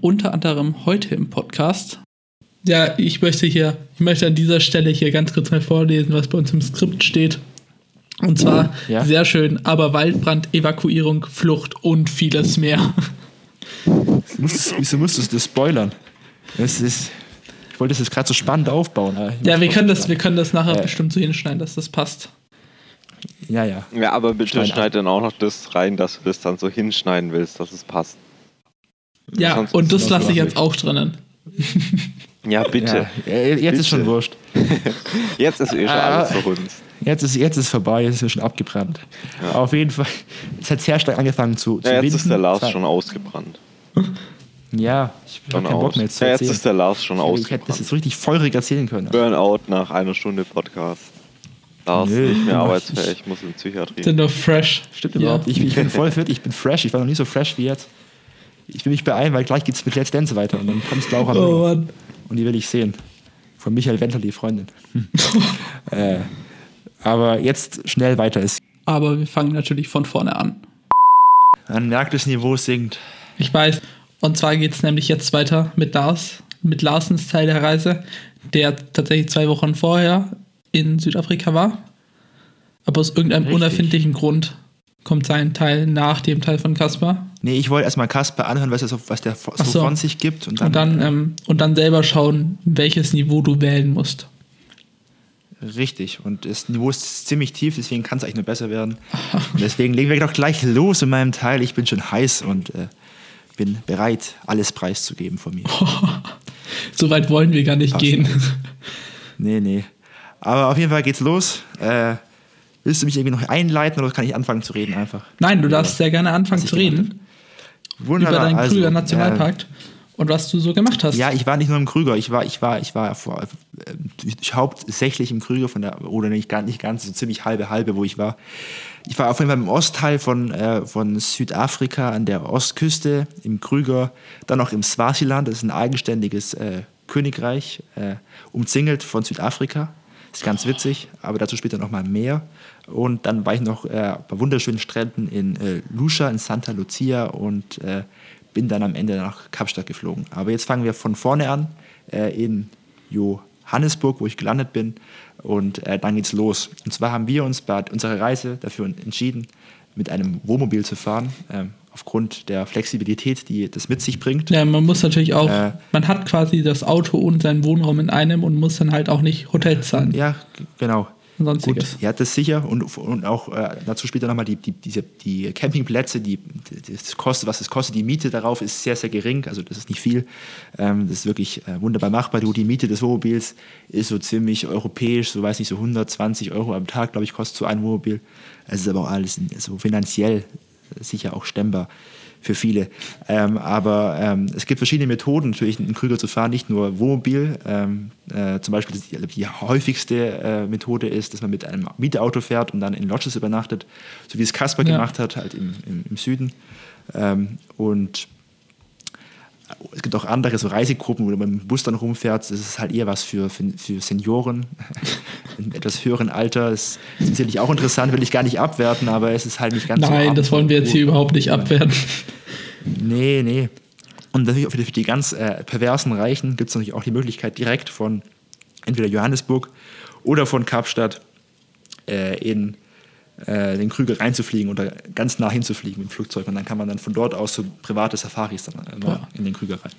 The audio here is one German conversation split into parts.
unter anderem heute im Podcast. Ja, ich möchte hier, ich möchte an dieser Stelle hier ganz kurz mal vorlesen, was bei uns im Skript steht. Und zwar Ja. sehr schön, aber Waldbrand, Evakuierung, Flucht und vieles mehr. Musstest, wieso musstest du das spoilern? Das ist, ich wollte das jetzt gerade so spannend aufbauen. Ja, wir können das, wir können das nachher Äh. bestimmt so hinschneiden, dass das passt. Ja, ja. Ja, aber bitte schneid dann auch noch das rein, dass du das dann so hinschneiden willst, dass es passt. Ja, sonst und das lasse ich jetzt auch drinnen. Ja, bitte. ja. ja jetzt ist schon Bitte. wurscht. Jetzt ist eh schon Ah. alles verhunzt. Jetzt ist, jetzt ist vorbei, jetzt ist es schon abgebrannt. Auf jeden Fall, es hat sehr stark angefangen zu, zu Ja, jetzt winden. ist der Lars schon ausgebrannt. Ja, ich habe keinen Bock aus. mehr jetzt zu Ja, jetzt ist der Lars schon ich hätte das ausgebrannt. jetzt richtig feurig erzählen können. Burnout nach einer Stunde Podcast. Lars, Nö, nicht mehr ich- arbeitsfähig, muss in Psychiatrie. Sind doch fresh. Stimmt Ja. überhaupt. Ich, ich bin voll fit, ich bin fresh. Ich war noch nie so fresh wie jetzt. Ich will mich beeilen, weil gleich geht es mit Let's Dance weiter und dann kommst du auch Oh Mann. Und die will ich sehen. Von Michael Wendler, die Freundin. äh, aber jetzt schnell weiter ist. Aber wir fangen natürlich von vorne an. Man merkt, das Niveau sinkt. Ich weiß. Und zwar geht es nämlich jetzt weiter mit Lars, mit Larsens Teil der Reise, der tatsächlich zwei Wochen vorher in Südafrika war. Aber aus irgendeinem Richtig. unerfindlichen Grund kommt sein Teil nach dem Teil von Kaspar. Nee, ich wollte erstmal Kasper anhören, was, er so, was der so, so. von sich gibt. Und dann, Und dann, ähm, und dann selber schauen, welches Niveau du wählen musst. Richtig. Und das Niveau ist ziemlich tief, deswegen kann es eigentlich nur besser werden. Und deswegen legen wir doch gleich los in meinem Teil. Ich bin schon heiß und äh, bin bereit, alles preiszugeben von mir. So weit wollen wir gar nicht Passt. gehen. Nee, nee. Aber auf jeden Fall geht's los. Äh, willst du mich irgendwie noch einleiten oder kann ich anfangen zu reden einfach? Nein, du darfst sehr gerne anfangen zu ich reden über Wunderbar. deinen also, Krüger Nationalpark und was du so gemacht hast. Äh, ja, ich war nicht nur im Krüger. Ich war, ich war, ich war vor, äh, ich hauptsächlich im Krüger von der, oder nicht, gar nicht ganz, so ziemlich halbe halbe, wo ich war. Ich war auf jeden Fall im Ostteil von, äh, von Südafrika an der Ostküste, im Krüger, dann noch im Swasiland, das ist ein eigenständiges äh, Königreich, äh, umzingelt von Südafrika. Ist ganz witzig, aber dazu später noch mal mehr. Und dann war ich noch äh, bei wunderschönen Stränden in äh, Lucia, in Santa Lucia und äh, bin dann am Ende nach Kapstadt geflogen. Aber jetzt fangen wir von vorne an äh, in Johannesburg, wo ich gelandet bin. Und äh, dann geht's los. Und zwar haben wir uns bei unserer Reise dafür entschieden, mit einem Wohnmobil zu fahren, ähm, aufgrund der Flexibilität, die das mit sich bringt. Ja, man muss natürlich auch, Äh. man hat quasi das Auto und seinen Wohnraum in einem und muss dann halt auch nicht Hotels zahlen Ja, genau. Und sonstiges. Gut, ja, das sicher. Und, und auch äh, dazu später nochmal die, die, diese, die Campingplätze, die, das kostet, was es kostet, die Miete darauf ist sehr, sehr gering. Also das ist nicht viel. Ähm, das ist wirklich äh, wunderbar machbar. Du, die Miete des Wohnmobils ist so ziemlich europäisch, so weiß nicht, so 120 Euro am Tag, glaube ich, kostet so ein Wohnmobil. Es ist aber auch alles so finanziell sicher auch stemmbar für viele. Ähm, aber ähm, es gibt verschiedene Methoden, natürlich einen Krüger zu fahren, nicht nur Wohnmobil. Ähm, äh, zum Beispiel die, die häufigste äh, Methode ist, dass man mit einem Mietauto fährt und dann in Lodges übernachtet, so wie es Kasper Ja. gemacht hat, halt im, im, im Süden. Ähm, und es gibt auch andere so Reisegruppen, wo man mit dem Bus dann rumfährt. Das ist halt eher was für, für, für Senioren in etwas höheren Alter. Das ist sicherlich auch interessant, will ich gar nicht abwerten, aber es ist halt nicht ganz so Nein, das wollen wir jetzt hier überhaupt nicht abwerten. Nee, nee. Und natürlich auch für die, für die ganz äh, perversen Reichen gibt es natürlich auch die Möglichkeit, direkt von entweder Johannesburg oder von Kapstadt äh, in äh, den Krüger reinzufliegen oder ganz nah hinzufliegen mit dem Flugzeug. Und dann kann man dann von dort aus so private Safaris dann Ja. in den Krüger rein.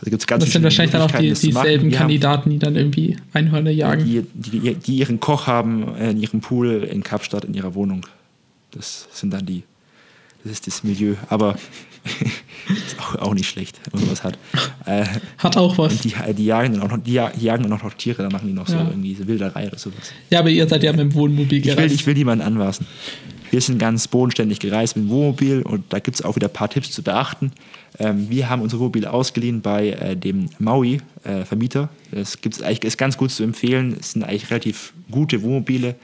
Also gibt's ganz Das sind wahrscheinlich dann auch die, dieselben haben- Kandidaten, die dann irgendwie Einhörner jagen. die, die, die ihren Koch haben äh, in ihrem Pool in Kapstadt in ihrer Wohnung. Das sind dann die, das ist das Milieu. Aber ist auch, auch nicht schlecht, wenn man sowas hat. Äh, Hat auch was. die, die, jagen dann auch noch, die, ja- die jagen dann auch noch Tiere, dann machen die noch so Ja. irgendwie so Wilderei oder sowas. Ja, aber ihr seid ja mit dem Wohnmobil Ich will, gereist. ich will niemanden anmaßen. Wir sind ganz bodenständig gereist mit dem Wohnmobil und da gibt es auch wieder ein paar Tipps zu beachten. Ähm, wir haben unser Wohnmobil ausgeliehen bei äh, dem Maui-Vermieter. das gibt's eigentlich, ist ganz gut zu empfehlen. Es sind eigentlich relativ gute Wohnmobile.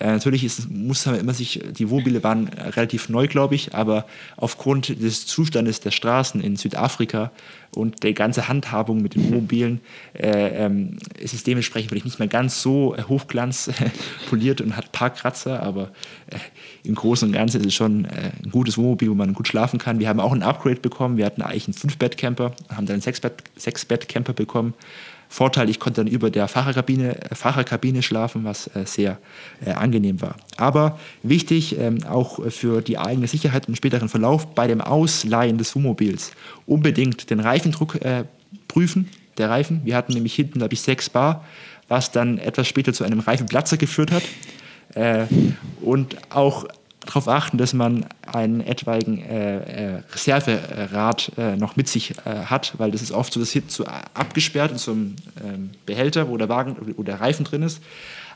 Äh, natürlich ist, muss man immer sich, die Wohnmobile waren relativ neu, glaube ich, aber aufgrund des Zustandes der Straßen in Südafrika und der ganze Handhabung mit den Wohnmobilen äh, ähm, ist es dementsprechend vielleicht nicht mehr ganz so äh, hochglanz poliert und hat ein paar Kratzer, aber äh, im Großen und Ganzen ist es schon äh, ein gutes Wohnmobil, wo man gut schlafen kann. Wir haben auch ein Upgrade bekommen. Wir hatten eigentlich einen Fünf-Bett-Camper, haben dann einen Sechs-Bett-Camper bekommen Vorteil, ich konnte dann über der Fahrerkabine, Fahrerkabine schlafen, was äh, sehr äh, angenehm war. Aber wichtig, ähm, auch für die eigene Sicherheit im späteren Verlauf, bei dem Ausleihen des Wohnmobils unbedingt den Reifendruck äh, prüfen, der Reifen. Wir hatten nämlich hinten, glaube ich, 6 Bar, was dann etwas später zu einem Reifenplatzer geführt hat. Äh, und auch darauf achten, dass man einen etwaigen äh, äh, Reserverad äh, noch mit sich äh, hat, weil das ist oft so, das Hit so abgesperrt in so einem ähm, Behälter, wo der Wagen oder der Reifen drin ist.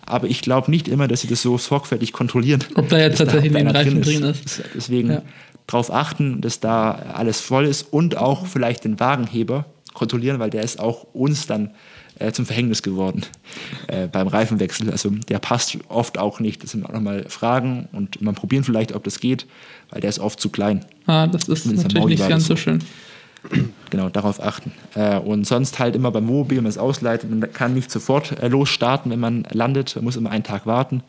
Aber ich glaube nicht immer, dass sie das so sorgfältig kontrollieren. Ob da jetzt tatsächlich ein Reifen drin ist. ist. Deswegen ja. darauf achten, dass da alles voll ist und auch vielleicht den Wagenheber kontrollieren, weil der ist auch uns dann äh, zum Verhängnis geworden äh, beim Reifenwechsel. Also der passt oft auch nicht. Das sind auch nochmal Fragen und man probieren vielleicht, ob das geht, weil der ist oft zu klein. Ah, das ist Zumindest natürlich nicht ganz so schön. Genau, darauf achten. Äh, und sonst halt immer beim Wohnmobil, wenn man es ausleitet, man kann nicht sofort äh, losstarten, wenn man landet. Man muss immer einen Tag warten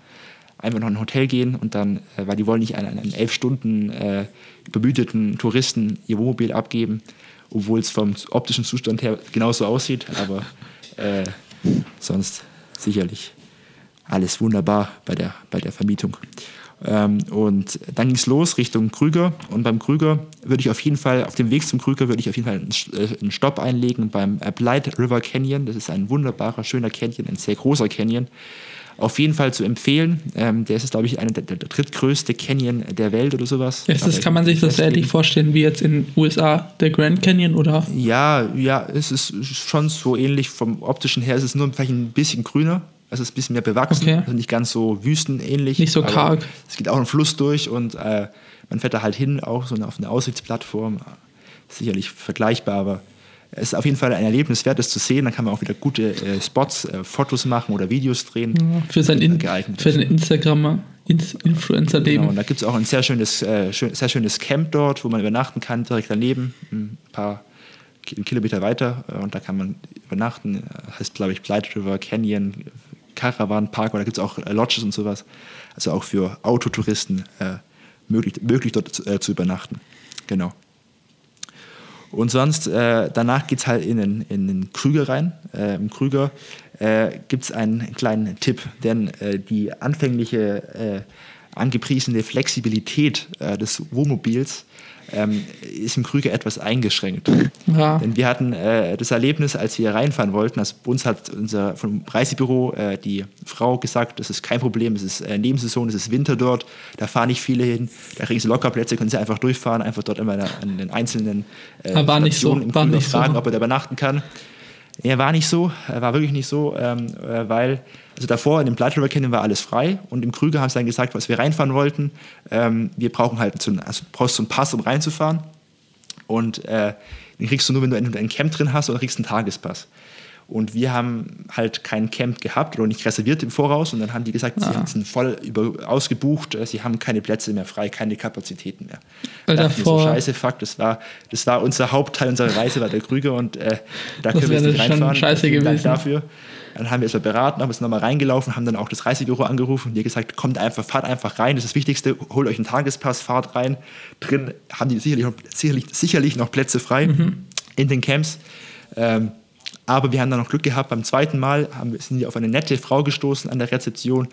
einfach noch in ein Hotel gehen und dann, äh, weil die wollen nicht einen, einen elf Stunden äh, übermüdeten Touristen ihr Wohnmobil abgeben, obwohl es vom optischen Zustand her genauso aussieht, aber äh, sonst sicherlich alles wunderbar bei der, bei der Vermietung. Ähm, und dann ging es los Richtung Krüger. Und beim Krüger würde ich auf jeden Fall, auf dem Weg zum Krüger würde ich auf jeden Fall einen, äh, einen Stopp einlegen beim Blight River Canyon. Das ist ein wunderbarer, schöner Canyon, ein sehr großer Canyon auf jeden Fall zu empfehlen. Ähm, der ist, glaube ich, einer der, der, drittgrößte Canyon der Welt oder sowas. Ist das, kann man sich das ähnlich vorstellen wie jetzt in den USA der Grand Canyon oder? Ja, ja, es ist schon so ähnlich vom optischen her. Es ist nur vielleicht ein bisschen grüner. Es ist ein bisschen mehr bewachsen, okay. also nicht ganz so wüstenähnlich. Nicht so karg. Es geht auch ein Fluss durch und äh, man fährt da halt hin, auch so auf eine Aussichtsplattform. Sicherlich vergleichbar, aber ist auf jeden Fall ein Erlebnis wert, das zu sehen. Dann kann man auch wieder gute äh, Spots, äh, Fotos machen oder Videos drehen. Ja, für sein, In für sein Instagram Influencer-Leben. Genau, und da gibt es auch ein sehr schönes, äh, schön, sehr schönes Camp dort, wo man übernachten kann, direkt daneben, ein paar Kilometer weiter. Äh, und da kann man übernachten. Äh, heißt, glaube ich, Blight River Canyon, Caravan Park. Oder da gibt es auch äh, Lodges und sowas. Also auch für Autotouristen möglich, möglich dort zu übernachten. Genau. Und sonst, äh, danach geht es halt in den, in den Krüger rein. Äh, Im Krüger äh, gibt es einen kleinen Tipp, denn äh, die anfängliche äh, angepriesene Flexibilität äh, des Wohnmobils ähm, ist im Krüger etwas eingeschränkt. Ja. Denn wir hatten äh, das Erlebnis, als wir reinfahren wollten, also uns hat unser vom Reisebüro äh, die Frau gesagt, das ist kein Problem, es ist äh, Nebensaison, es ist Winter dort, da fahren nicht viele hin, da kriegen sie locker Plätze, können sie einfach durchfahren, einfach dort immer an den einzelnen äh, war nicht so, im war nicht fragen, so. ob er da übernachten kann. Er war nicht so, er war wirklich nicht so, ähm, äh, weil also davor in dem Blood River Canyon war alles frei und im Krüger haben sie dann gesagt, was wir reinfahren wollten, ähm, wir brauchen halt so einen, also brauchst so einen Pass, um reinzufahren und äh, den kriegst du nur, wenn du ein Camp drin hast oder kriegst einen Tagespass. Und wir haben halt kein Camp gehabt oder nicht reserviert im Voraus. Und dann haben die gesagt, ah. sie sind voll über, ausgebucht, äh, sie haben keine Plätze mehr frei, keine Kapazitäten mehr. Da davor, so, scheiße, fuck, das war, das war unser Hauptteil unserer Reise, war der Krüger und äh, da können wir jetzt nicht reinfahren. Scheiße gewesen. dafür. Dann haben wir es mal beraten, haben es nochmal reingelaufen, haben dann auch das Reisebüro angerufen und die gesagt, kommt einfach, fahrt einfach rein, das ist das Wichtigste, holt euch einen Tagespass, fahrt rein. Drin haben die sicherlich, sicherlich, sicherlich noch Plätze frei mhm. in den Camps. Ähm, aber wir haben dann noch Glück gehabt. Beim zweiten Mal haben, sind wir auf eine nette Frau gestoßen an der Rezeption,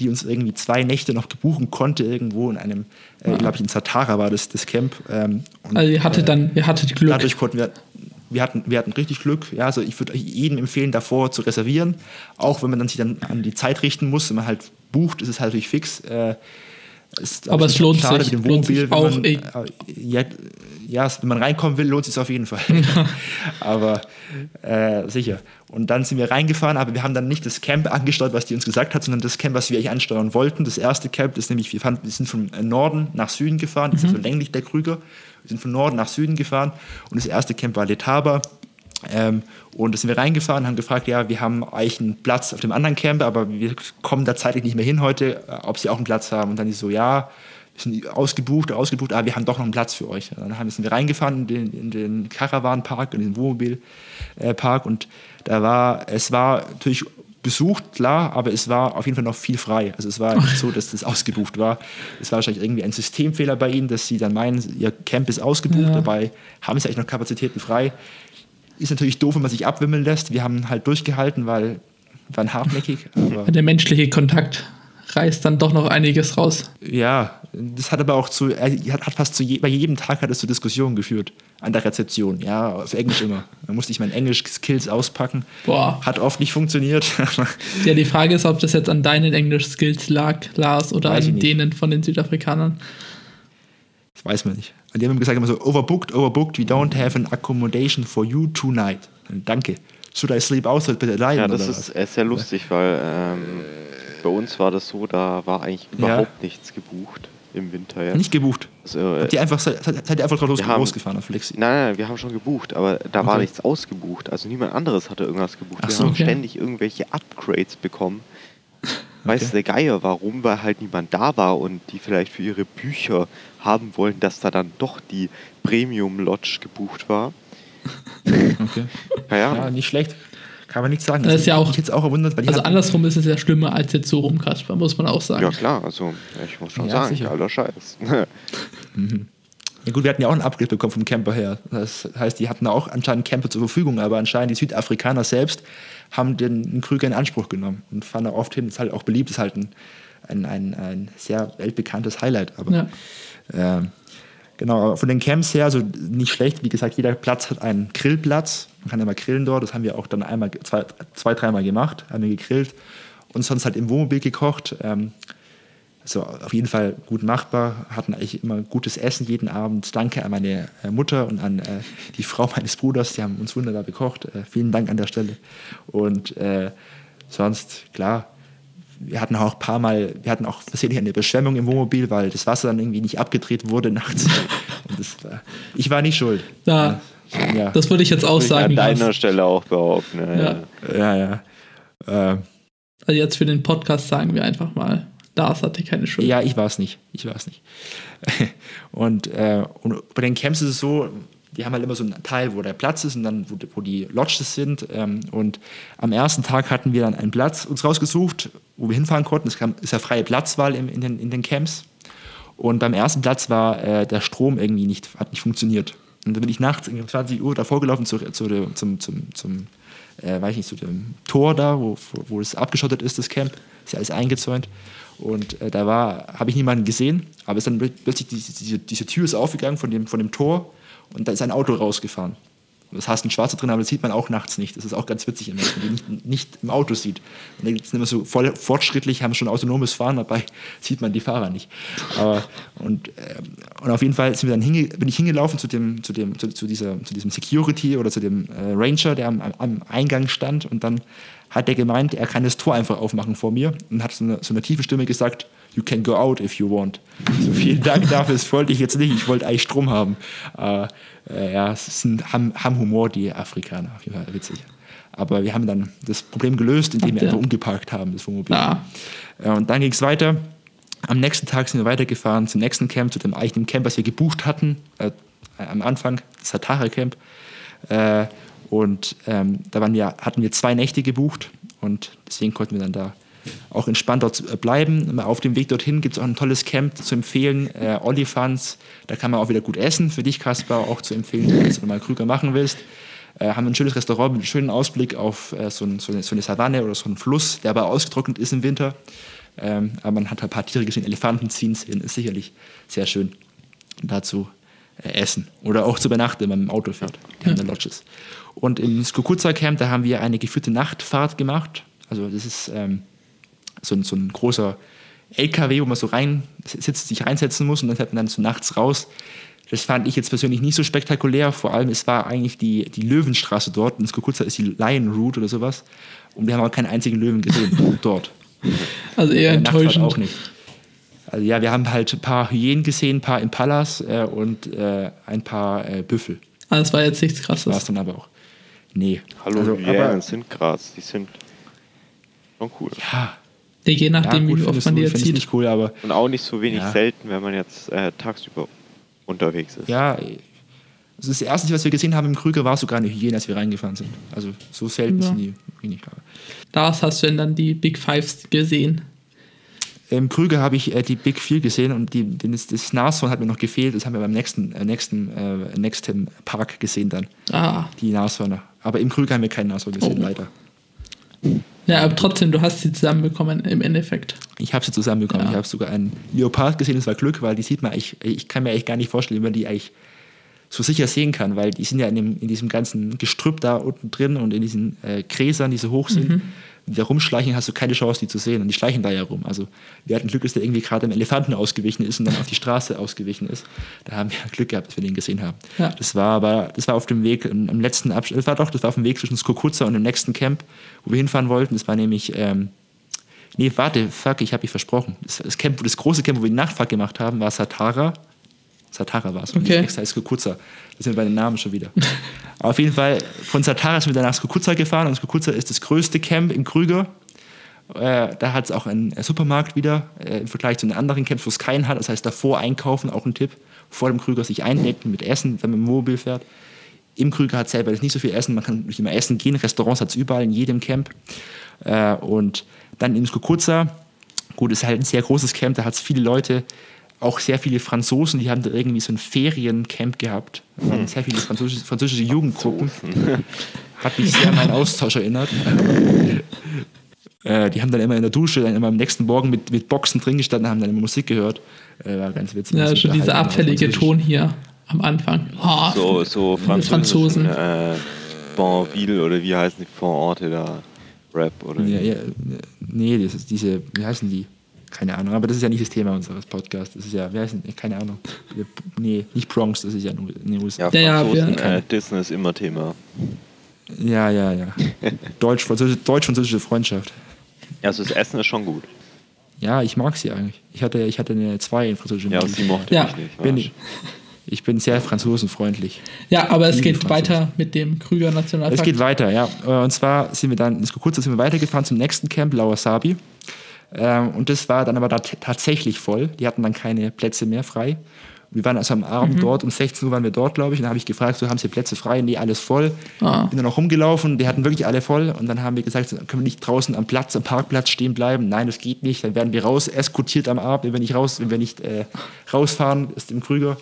die uns irgendwie zwei Nächte noch gebuchen konnte, irgendwo in einem, äh, ja. glaube ich, in Satara war das, das Camp. Ähm, und, also ihr hattet äh, dann, ihr hattet Glück. Dadurch konnten wir, wir hatten, wir hatten richtig Glück. Ja, also ich würde jedem empfehlen, davor zu reservieren. Auch wenn man dann sich dann an die Zeit richten muss, wenn man halt bucht, ist es halt natürlich fix. Äh, aber es lohnt sich, mit dem Wohnmobil, lohnt sich auch. Äh, ja, ja, wenn man reinkommen will, lohnt es sich auf jeden Fall. aber äh, sicher. Und dann sind wir reingefahren, aber wir haben dann nicht das Camp angesteuert, was die uns gesagt hat, sondern das Camp, was wir eigentlich ansteuern wollten. Das erste Camp ist nämlich, wir, fanden, wir sind von Norden nach Süden gefahren, das mhm. ist so länglich der Krüger. Wir sind von Norden nach Süden gefahren und das erste Camp war Letaba. Ähm, und da sind wir reingefahren, haben gefragt, ja, wir haben eigentlich einen Platz auf dem anderen Camp, aber wir kommen da zeitlich nicht mehr hin heute, äh, ob sie auch einen Platz haben. Und dann ist so, ja, wir sind ausgebucht, ausgebucht, aber wir haben doch noch einen Platz für euch. Und dann sind wir reingefahren in den, in den Caravan-Park, in den Wohnmobil-Park und da war, es war natürlich besucht, klar, aber es war auf jeden Fall noch viel frei. Also es war nicht so, dass das ausgebucht war. Es war wahrscheinlich irgendwie ein Systemfehler bei ihnen, dass sie dann meinen, ihr Camp ist ausgebucht, Ja. dabei haben sie eigentlich noch Kapazitäten frei. Ist natürlich doof, wenn man sich abwimmeln lässt. Wir haben halt durchgehalten, weil wir waren hartnäckig. Der menschliche Kontakt reißt dann doch noch einiges raus. ja, das hat aber auch zu, er hat, hat fast zu je, bei jedem Tag hat es zu Diskussionen geführt an der Rezeption. Ja, auf Englisch immer. Da musste ich meine Englisch-Skills auspacken. Boah. Hat oft nicht funktioniert. Ja, die Frage ist, ob das jetzt an deinen Englisch-Skills lag, Lars, oder Weiß an denen von den Südafrikanern. Das weiß man nicht. Und die haben gesagt, immer so, overbooked, overbooked, we don't have an accommodation for you tonight. Danke. Should I sleep outside bitte allein? Ja, das ist äh, sehr lustig, weil ähm, bei uns war das so, da war eigentlich Ja. überhaupt nichts gebucht im Winter jetzt. Nicht gebucht. Also, äh, Habt ihr einfach, seid, seid ihr einfach drauf los, haben- losgefahren auf Flexi? Nein, nein, wir haben schon gebucht, aber da war Okay. nichts ausgebucht. Also niemand anderes hatte irgendwas gebucht. Ach wir so, haben okay. ständig irgendwelche Upgrades bekommen. Weiß der Geier warum, weil halt niemand da war und die vielleicht für ihre Bücher haben wollen, dass da dann doch die Premium Lodge gebucht war. Okay. Naja, Ja, nicht schlecht. Kann man nichts sagen. Das ist ja auch- Ich jetzt auch erwundert, Also andersrum ist es ja schlimmer als jetzt so rum, Kasper, muss man auch sagen. ja klar, also ich muss schon Ja, sagen, sicher. geiler Scheiß. Ja gut, wir hatten ja auch einen Upgrade bekommen vom Camper her. Das heißt, die hatten auch anscheinend Camper zur Verfügung, aber anscheinend die Südafrikaner selbst haben den, Krüger in Anspruch genommen und fahren da oft hin. Ist halt auch beliebt, ist halt ein, ein, ein, ein sehr weltbekanntes Highlight. Aber Ja. Ähm, genau, von den Camps her, also nicht schlecht. Wie gesagt, jeder Platz hat einen Grillplatz. Man kann immer grillen dort. Das haben wir auch dann einmal, zwei, zwei dreimal gemacht, haben wir gegrillt und sonst halt im Wohnmobil gekocht. Ähm, also auf jeden Fall gut machbar, hatten eigentlich immer gutes Essen jeden Abend. Danke an meine äh, Mutter und an äh, die Frau meines Bruders, die haben uns wunderbar bekocht. Äh, vielen Dank an der Stelle. Und äh, sonst, klar, wir hatten auch ein paar Mal, wir hatten auch versehentlich eine Überschwemmung im Wohnmobil, weil das Wasser dann irgendwie nicht abgedreht wurde nachts. Und das war, ich war nicht schuld. Ja. Ja, Das würde ich jetzt auch Würde ich sagen. an deiner Lars. Stelle auch behaupten. Ja. Ja. ja. ja. Äh, Also jetzt für den Podcast sagen wir einfach mal, Lars hatte keine Schuld. Ja, ich war es nicht. Ich war es nicht. und, äh, und bei den Camps ist es so, die haben halt immer so einen Teil, wo der Platz ist und dann, wo, wo die Lodges sind. Ähm, und am ersten Tag hatten wir dann einen Platz uns rausgesucht, wo wir hinfahren konnten. Es kam, ist ja freie Platzwahl im, in, den, in den Camps. Und beim ersten Platz war äh, der Strom irgendwie nicht, hat nicht funktioniert. Und dann bin ich nachts um 20 Uhr davor gelaufen zu, zu, zum, zum, zum äh, weiß ich nicht, zu dem Tor da, wo, wo, es abgeschottet ist, das Camp. Ist ja alles eingezäunt. Und äh, da habe ich niemanden gesehen, aber ist dann plötzlich diese, diese, diese Tür ist aufgegangen von dem, von dem Tor und da ist ein Auto rausgefahren. Das heißt, ein Schwarzer drin, aber das sieht man auch nachts nicht. Das ist auch ganz witzig, wenn man die nicht, nicht im Auto sieht. Und die sind immer so voll fortschrittlich, haben schon autonomes Fahren, dabei sieht man die Fahrer nicht. Aber, und, ähm, und auf jeden Fall sind wir dann hinge bin ich hingelaufen zu, dem, zu, dem, zu, zu, dieser, zu diesem Security oder zu dem äh, Ranger, der am, am Eingang stand. Und dann hat der gemeint, er kann das Tor einfach aufmachen vor mir und hat so eine, so eine tiefe Stimme gesagt, you can go out if you want. So, vielen Dank dafür, das wollte ich jetzt nicht, ich wollte eigentlich Strom haben. Äh, äh, ja, es sind, haben, haben Humor, die Afrikaner, auf jeden Fall witzig. Aber wir haben dann das Problem gelöst, indem wir einfach umgeparkt haben, das Wohnmobil. Ah. Äh, und dann ging es weiter. Am nächsten Tag sind wir weitergefahren zum nächsten Camp, zu dem eigenen Camp, was wir gebucht hatten, äh, am Anfang, das Satara Camp. Äh, und ähm, da waren wir, hatten wir zwei Nächte gebucht und deswegen konnten wir dann da auch entspannt dort äh, bleiben. Auf dem Weg dorthin gibt es auch ein tolles Camp zu empfehlen, äh, Olifants. Da kann man auch wieder gut essen. Für dich, Kaspar, auch zu empfehlen, wenn du mal Krüger machen willst. Äh, haben ein schönes Restaurant mit einem schönen Ausblick auf äh, so, ein, so, eine, so eine Savanne oder so einen Fluss, der aber ausgetrocknet ist im Winter. Ähm, aber man hat ein paar Tiere gesehen, Elefanten ziehen ist sicherlich sehr schön dazu äh, essen oder auch zu übernachten, wenn man mit dem Auto fährt, in den Lodges. Und im Skukuza Camp, da haben wir eine geführte Nachtfahrt gemacht. Also das ist ähm, so, ein, so ein großer LKW, wo man so rein sitzt, sich reinsetzen muss und dann fährt man dann so nachts raus. Das fand ich jetzt persönlich nicht so spektakulär. Vor allem, es war eigentlich die, die Löwenstraße dort. Und Skukuza ist die Lion Route oder sowas. Und wir haben auch keinen einzigen Löwen gesehen dort. Also eher Äh, Nachtfahrt enttäuschend. auch nicht. Also ja, wir haben halt ein paar Hyänen gesehen, ein paar Impalas äh, und äh, ein paar äh, Büffel. Ah, das war jetzt nichts war es krasses. dann aber auch. Nee. Hallo, Also, Hyänen aber- sind krass. Die sind schon cool. Ja, Ja, je ja nachdem, gut, wie oft man die jetzt sieht. nicht cool, aber Und auch nicht so wenig Ja. selten, wenn man jetzt äh, tagsüber unterwegs ist. ja, also das erste, was wir gesehen haben im Krüger, war sogar eine Hyäne, als wir reingefahren sind. Also so selten Ja. sind die wenig. Lars, hast du denn dann die Big Fives gesehen? Im Krüger habe ich äh, die Big Vier gesehen und die, den, das, das Nashorn hat mir noch gefehlt. Das haben wir beim nächsten, äh, nächsten, äh, nächsten Park gesehen dann, Ah. die Nashörner. Aber im Krüger haben wir keinen Nashorn gesehen, Oh. leider. Ja, aber trotzdem, du hast sie zusammenbekommen im Endeffekt. Ich habe sie zusammenbekommen. Ja. Ich habe sogar einen Leopard gesehen, das war Glück, weil die sieht man eigentlich, ich kann mir eigentlich gar nicht vorstellen, wie man die eigentlich so sicher sehen kann, weil die sind ja in, dem, in diesem ganzen Gestrüpp da unten drin und in diesen äh, Gräsern, die so hoch sind. Mhm. Wenn die da rumschleichen, hast du keine Chance, die zu sehen. Und die schleichen da ja rum. Also wir hatten Glück, dass der irgendwie gerade einem Elefanten ausgewichen ist und dann auf die Straße ausgewichen ist. Da haben wir Glück gehabt, dass wir den gesehen haben. Ja. Das war aber, das war auf dem Weg, am am letzten Abschnitt, das war doch, das war auf dem Weg zwischen Skokuza und dem nächsten Camp, wo wir hinfahren wollten. Das war nämlich, ähm, Nee, warte, fuck, ich habe mich versprochen. Das, das, Camp, das große Camp, wo wir die Nachtfahrt gemacht haben, war Satara. Satara war es. Okay. Extra ist Skukuza. Da sind wir bei den Namen schon wieder. Auf jeden Fall, von Satara sind wir dann nach Skukuza gefahren und Skukuza ist das größte Camp in Krüger. Äh, da hat es auch einen äh, Supermarkt wieder äh, im Vergleich zu den anderen Camps, wo es keinen hat. Das heißt, davor einkaufen, auch ein Tipp. Vor dem Krüger sich eindecken mit Essen, wenn man im Mobil fährt. Im Krüger hat selber nicht so viel Essen. Man kann nicht immer essen gehen. Restaurants hat es überall in jedem Camp. Äh, und dann in Skukuza, gut, ist halt ein sehr großes Camp, da hat es viele Leute, auch sehr viele Franzosen, die haben da irgendwie so ein Feriencamp gehabt. Waren sehr viele französische, französische Jugendgruppen. Hat mich sehr an meinen Austausch erinnert. Äh, die haben dann immer in der Dusche, dann immer am nächsten Morgen mit, mit Boxen drin gestanden, haben dann immer Musik gehört. Äh, war ganz witzig. Ja, Uns schon dieser auf abfällige. Ton hier am Anfang. Ah, So, so Franzosen. äh, Bonville oder wie heißen die Vororte da? Rap oder Ja, ja, nee, das ist diese, wie heißen die? Keine Ahnung, aber das ist ja nicht das Thema unseres Podcasts. Das ist ja, wie heißen, keine Ahnung. Nee, nicht Bronx, das ist ja nur in den USA. Ja, Ja, ja, Franzosen, wir- äh, Disney ist immer Thema. Ja, ja, ja. Deutsch-französische Deutsch Freundschaft. Ja, also das Essen ist schon gut. Ja, ich mag sie eigentlich. Ich hatte, ich hatte eine 2 in französischen Ja, Musik. sie mochte Ja. mich nicht. bin ich, ich bin sehr franzosenfreundlich. ja, aber es geht Franzosen. weiter mit dem Krüger Nationalpark. Es geht weiter, ja. Äh, Und zwar sind wir dann, Skokurza sind wir weitergefahren zum nächsten Camp, Lauasabi. Ähm, Und das war dann aber tatsächlich voll. Die hatten dann keine Plätze mehr frei. Wir waren also am Abend dort, um 16 Uhr waren wir dort, glaube ich. Und dann habe ich gefragt, so haben sie Plätze frei? Nee, alles voll. Ah. Bin dann noch rumgelaufen, die hatten wirklich alle voll. Und dann haben wir gesagt, so, können wir nicht draußen am Platz, am Parkplatz stehen bleiben? Nein, das geht nicht. Dann werden wir raus eskortiert am Abend, wenn wir nicht, raus, wenn wir nicht äh, rausfahren, ist im Krüger.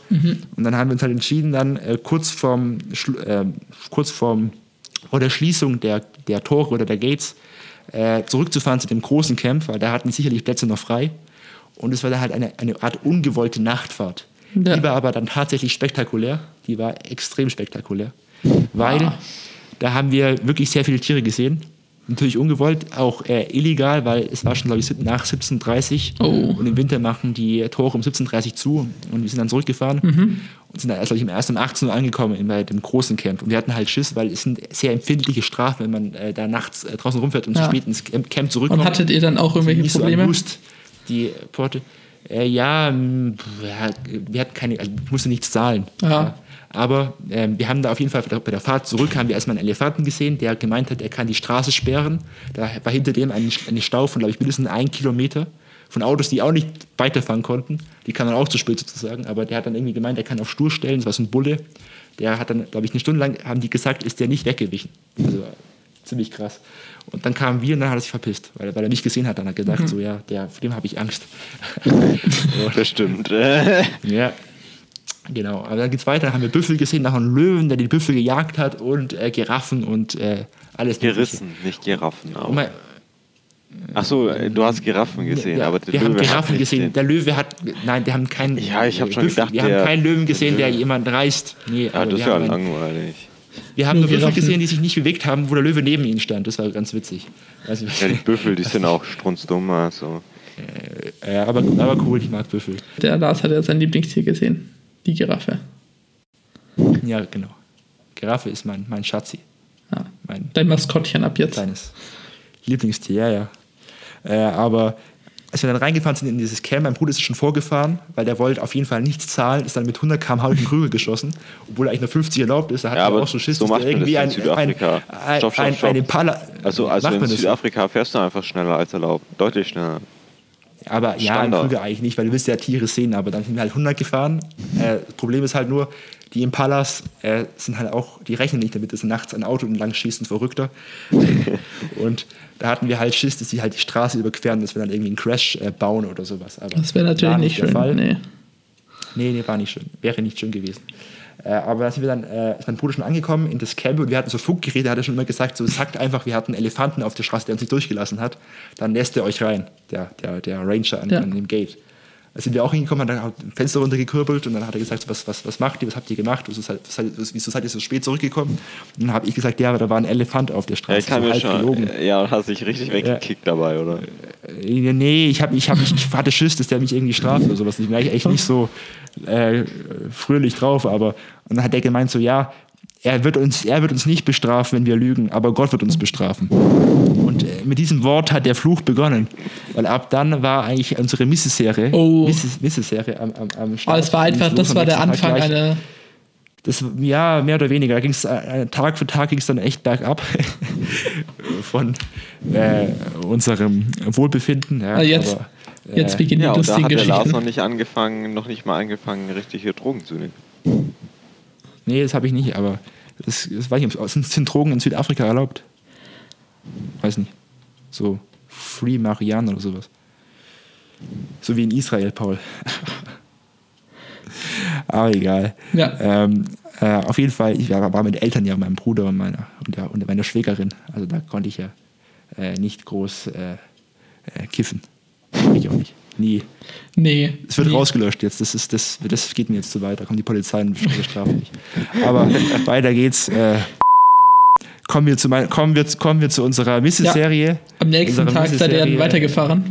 Und dann haben wir uns halt entschieden, dann äh, kurz vorm, äh, kurz vorm vor der Schließung der, der Tore oder der Gates äh, zurückzufahren zu dem großen Camp, weil da hatten sicherlich Plätze noch frei. Und es war dann halt eine, eine Art ungewollte Nachtfahrt. Ja. Die war aber dann tatsächlich spektakulär. Die war extrem spektakulär. Weil Ah. da haben wir wirklich sehr viele Tiere gesehen. Natürlich ungewollt, auch äh, illegal, weil es war schon, glaube ich, nach 17.30 Oh. und im Winter machen die Tore um 17.30 zu und wir sind dann zurückgefahren Mhm. und sind dann erst, glaube ich, erst um 18 Uhr angekommen bei dem großen Camp. Und wir hatten halt Schiss, weil es sind sehr empfindliche Strafen, wenn man äh, da nachts äh, draußen rumfährt und Ja. zu spät ins Camp, zurückkommt. Und hattet ihr dann auch irgendwelche nicht so Probleme? am Lust, die Porte. Äh, ja, ja, wir hatten keine, also ich musste nichts zahlen. Ja. Aber ähm, wir haben da auf jeden Fall bei der Fahrt zurück, haben wir erstmal einen Elefanten gesehen, der gemeint hat, er kann die Straße sperren. Da war hinter dem ein, ein Stau von, glaube ich, mindestens ein Kilometer von Autos, die auch nicht weiterfahren konnten. Die kamen dann auch zu spät sozusagen. Aber der hat dann irgendwie gemeint, er kann auf Stur stellen. Das war so ein Bulle. Der hat dann, glaube ich, eine Stunde lang, haben die gesagt, ist der nicht weggewichen. Also ziemlich krass. Und dann kamen wir und dann hat er sich verpisst, weil, weil er mich gesehen hat. Dann hat er gedacht, so ja, der, vor dem habe ich Angst. Das stimmt. Ja, genau. Aber dann geht's weiter. Dann haben wir Büffel gesehen, nach einem Löwen, der die Büffel gejagt hat und äh, Giraffen und äh, alles Mögliche. Gerissen, nicht Giraffen. Aber. mal, Achso, du hast Giraffen gesehen, ja, aber der wir Löwe haben Giraffen gesehen. den- Der Löwe hat, nein, wir haben keinen. Ja, ich hab schon Büffel. gedacht, wir haben der- keinen Löwen gesehen, der Löwe. jemand reißt. Nee, Ja, aber das wir ist ja langweilig. wir haben Nur nur Büffel Giraffen. gesehen, die sich nicht bewegt haben, wo der Löwe neben ihnen stand. Das war ganz witzig. Also, Ja, die Büffel, die sind auch strunzdumm. Also. äh, aber, aber cool, ich mag Büffel. Der Lars hat ja sein Lieblingstier gesehen. Die Giraffe. Ja, genau. Giraffe ist mein, mein Schatzi. Ja. Mein, Dein Maskottchen ab jetzt. kleines Lieblingstier, ja, ja. Äh, aber als wir dann reingefahren sind in dieses Camp, mein Bruder ist schon vorgefahren, weil der wollte auf jeden Fall nichts zahlen, ist dann mit 100 km/h durch den Krügel geschossen, obwohl er eigentlich nur 50 erlaubt ist. Da hat Ja, er aber auch so Schiss, so macht man das irgendwie in ein, Südafrika. ein, Stopp, stopp, ein, stopp. ein Impala. Also, also in? Südafrika fährst du einfach schneller als erlaubt. Deutlich schneller. Aber ja, im Standard. Krüger eigentlich nicht, weil du willst ja Tiere sehen, aber dann sind wir halt 100 gefahren. Äh, das Problem ist halt nur, die Impalas äh, sind halt auch, die rechnen nicht damit, dass sie nachts ein Auto entlang schießen, Verrückter. und da hatten wir halt Schiss, dass sie halt die Straße überqueren, dass wir dann irgendwie einen Crash äh, bauen oder sowas. Aber Das wäre natürlich nicht der schön. Fall. Nee. Nee, nee, war nicht schön. Wäre nicht schön gewesen. Äh, aber da sind wir dann, äh, ist mein Bruder schon angekommen in das Camp und wir hatten so Funkgeräte, hat er schon immer gesagt, so sagt einfach, wir hatten einen Elefanten auf der Straße, der uns nicht durchgelassen hat, dann lässt er euch rein, der, der, der Ranger an, Ja. an dem Gate. Da sind wir auch hingekommen, hat dann ein Fenster runtergekurbelt und dann hat er gesagt, was, was, was macht ihr, was habt ihr gemacht, wieso seid, wieso seid ihr so spät zurückgekommen? Und dann habe ich gesagt, ja, aber da war ein Elefant auf der Ja, Straße, ich kann so mir schon. gelogen. Ja, und hast dich richtig weggekickt dabei, oder? Äh, Nee, ich, hab, ich, hab, ich hatte Schiss, dass der mich irgendwie straft oder sowas. Ich bin eigentlich echt nicht so äh, fröhlich drauf, aber und dann hat der gemeint so, ja, er wird, uns, er wird uns nicht bestrafen, wenn wir lügen, aber Gott wird uns bestrafen. Und äh, mit diesem Wort hat der Fluch begonnen, weil ab dann war eigentlich unsere Misseserie, Oh. Misses, Misseserie am, am, am Start. Aber es war einfach, Ging's das war der Anfang gleich. einer. Das, ja, mehr oder weniger. Da ging es äh, Tag für Tag ging es dann echt bergab von äh, unserem Wohlbefinden. Ja, Ah, jetzt- aber, Jetzt äh, beginnen Ja, die und da lustigen hat der Lars Geschichten. noch nicht angefangen, noch nicht mal angefangen, richtige Drogen zu nehmen. Nee, das habe ich nicht, aber das, das weiß ich nicht. Sind, sind Drogen in Südafrika erlaubt? Weiß nicht. So Free Marianne oder sowas. So wie in Israel, Paul. aber egal. Ja. Ähm, äh, auf jeden Fall, ich war, war mit Eltern ja, meinem Bruder und meiner, und, der, und meiner Schwägerin. Also da konnte ich ja äh, nicht groß äh, äh, kiffen. Ich auch nicht. Nie. Nee. Es wird nee. rausgelöscht jetzt. Das, ist, das, das geht mir jetzt zu weit. Da kommt die Polizei und bestraft mich. Aber weiter geht's. Äh, kommen, wir zu mein, kommen, wir, kommen wir zu unserer Mrs-Serie. Am nächsten Tag seid ihr dann Mrs-Serie. weitergefahren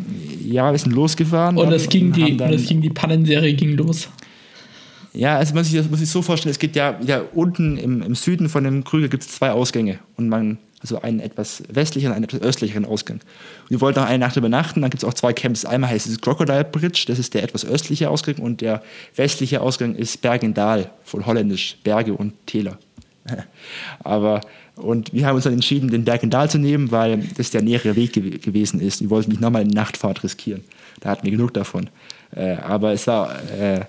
Ja, wir sind losgefahren. und es ging die, und es ging die Pannenserie ging los. Ja, also man muss sich das muss sich so vorstellen, es gibt ja, ja unten im, im Süden von dem Krüger gibt es zwei Ausgänge. Und man, also einen etwas westlicheren einen etwas östlicheren Ausgang. Und wir wollten noch eine Nacht übernachten, dann gibt es auch zwei Camps. Einmal heißt es Crocodile Bridge, das ist der etwas östliche Ausgang, und der westliche Ausgang ist Bergendal, von holländisch Berge und Täler. Aber, und wir haben uns dann entschieden, den Bergendal zu nehmen, weil das der nähere Weg gew gewesen ist. Wir wollten nicht nochmal eine Nachtfahrt riskieren. Da hatten wir genug davon. Äh, aber es war, äh,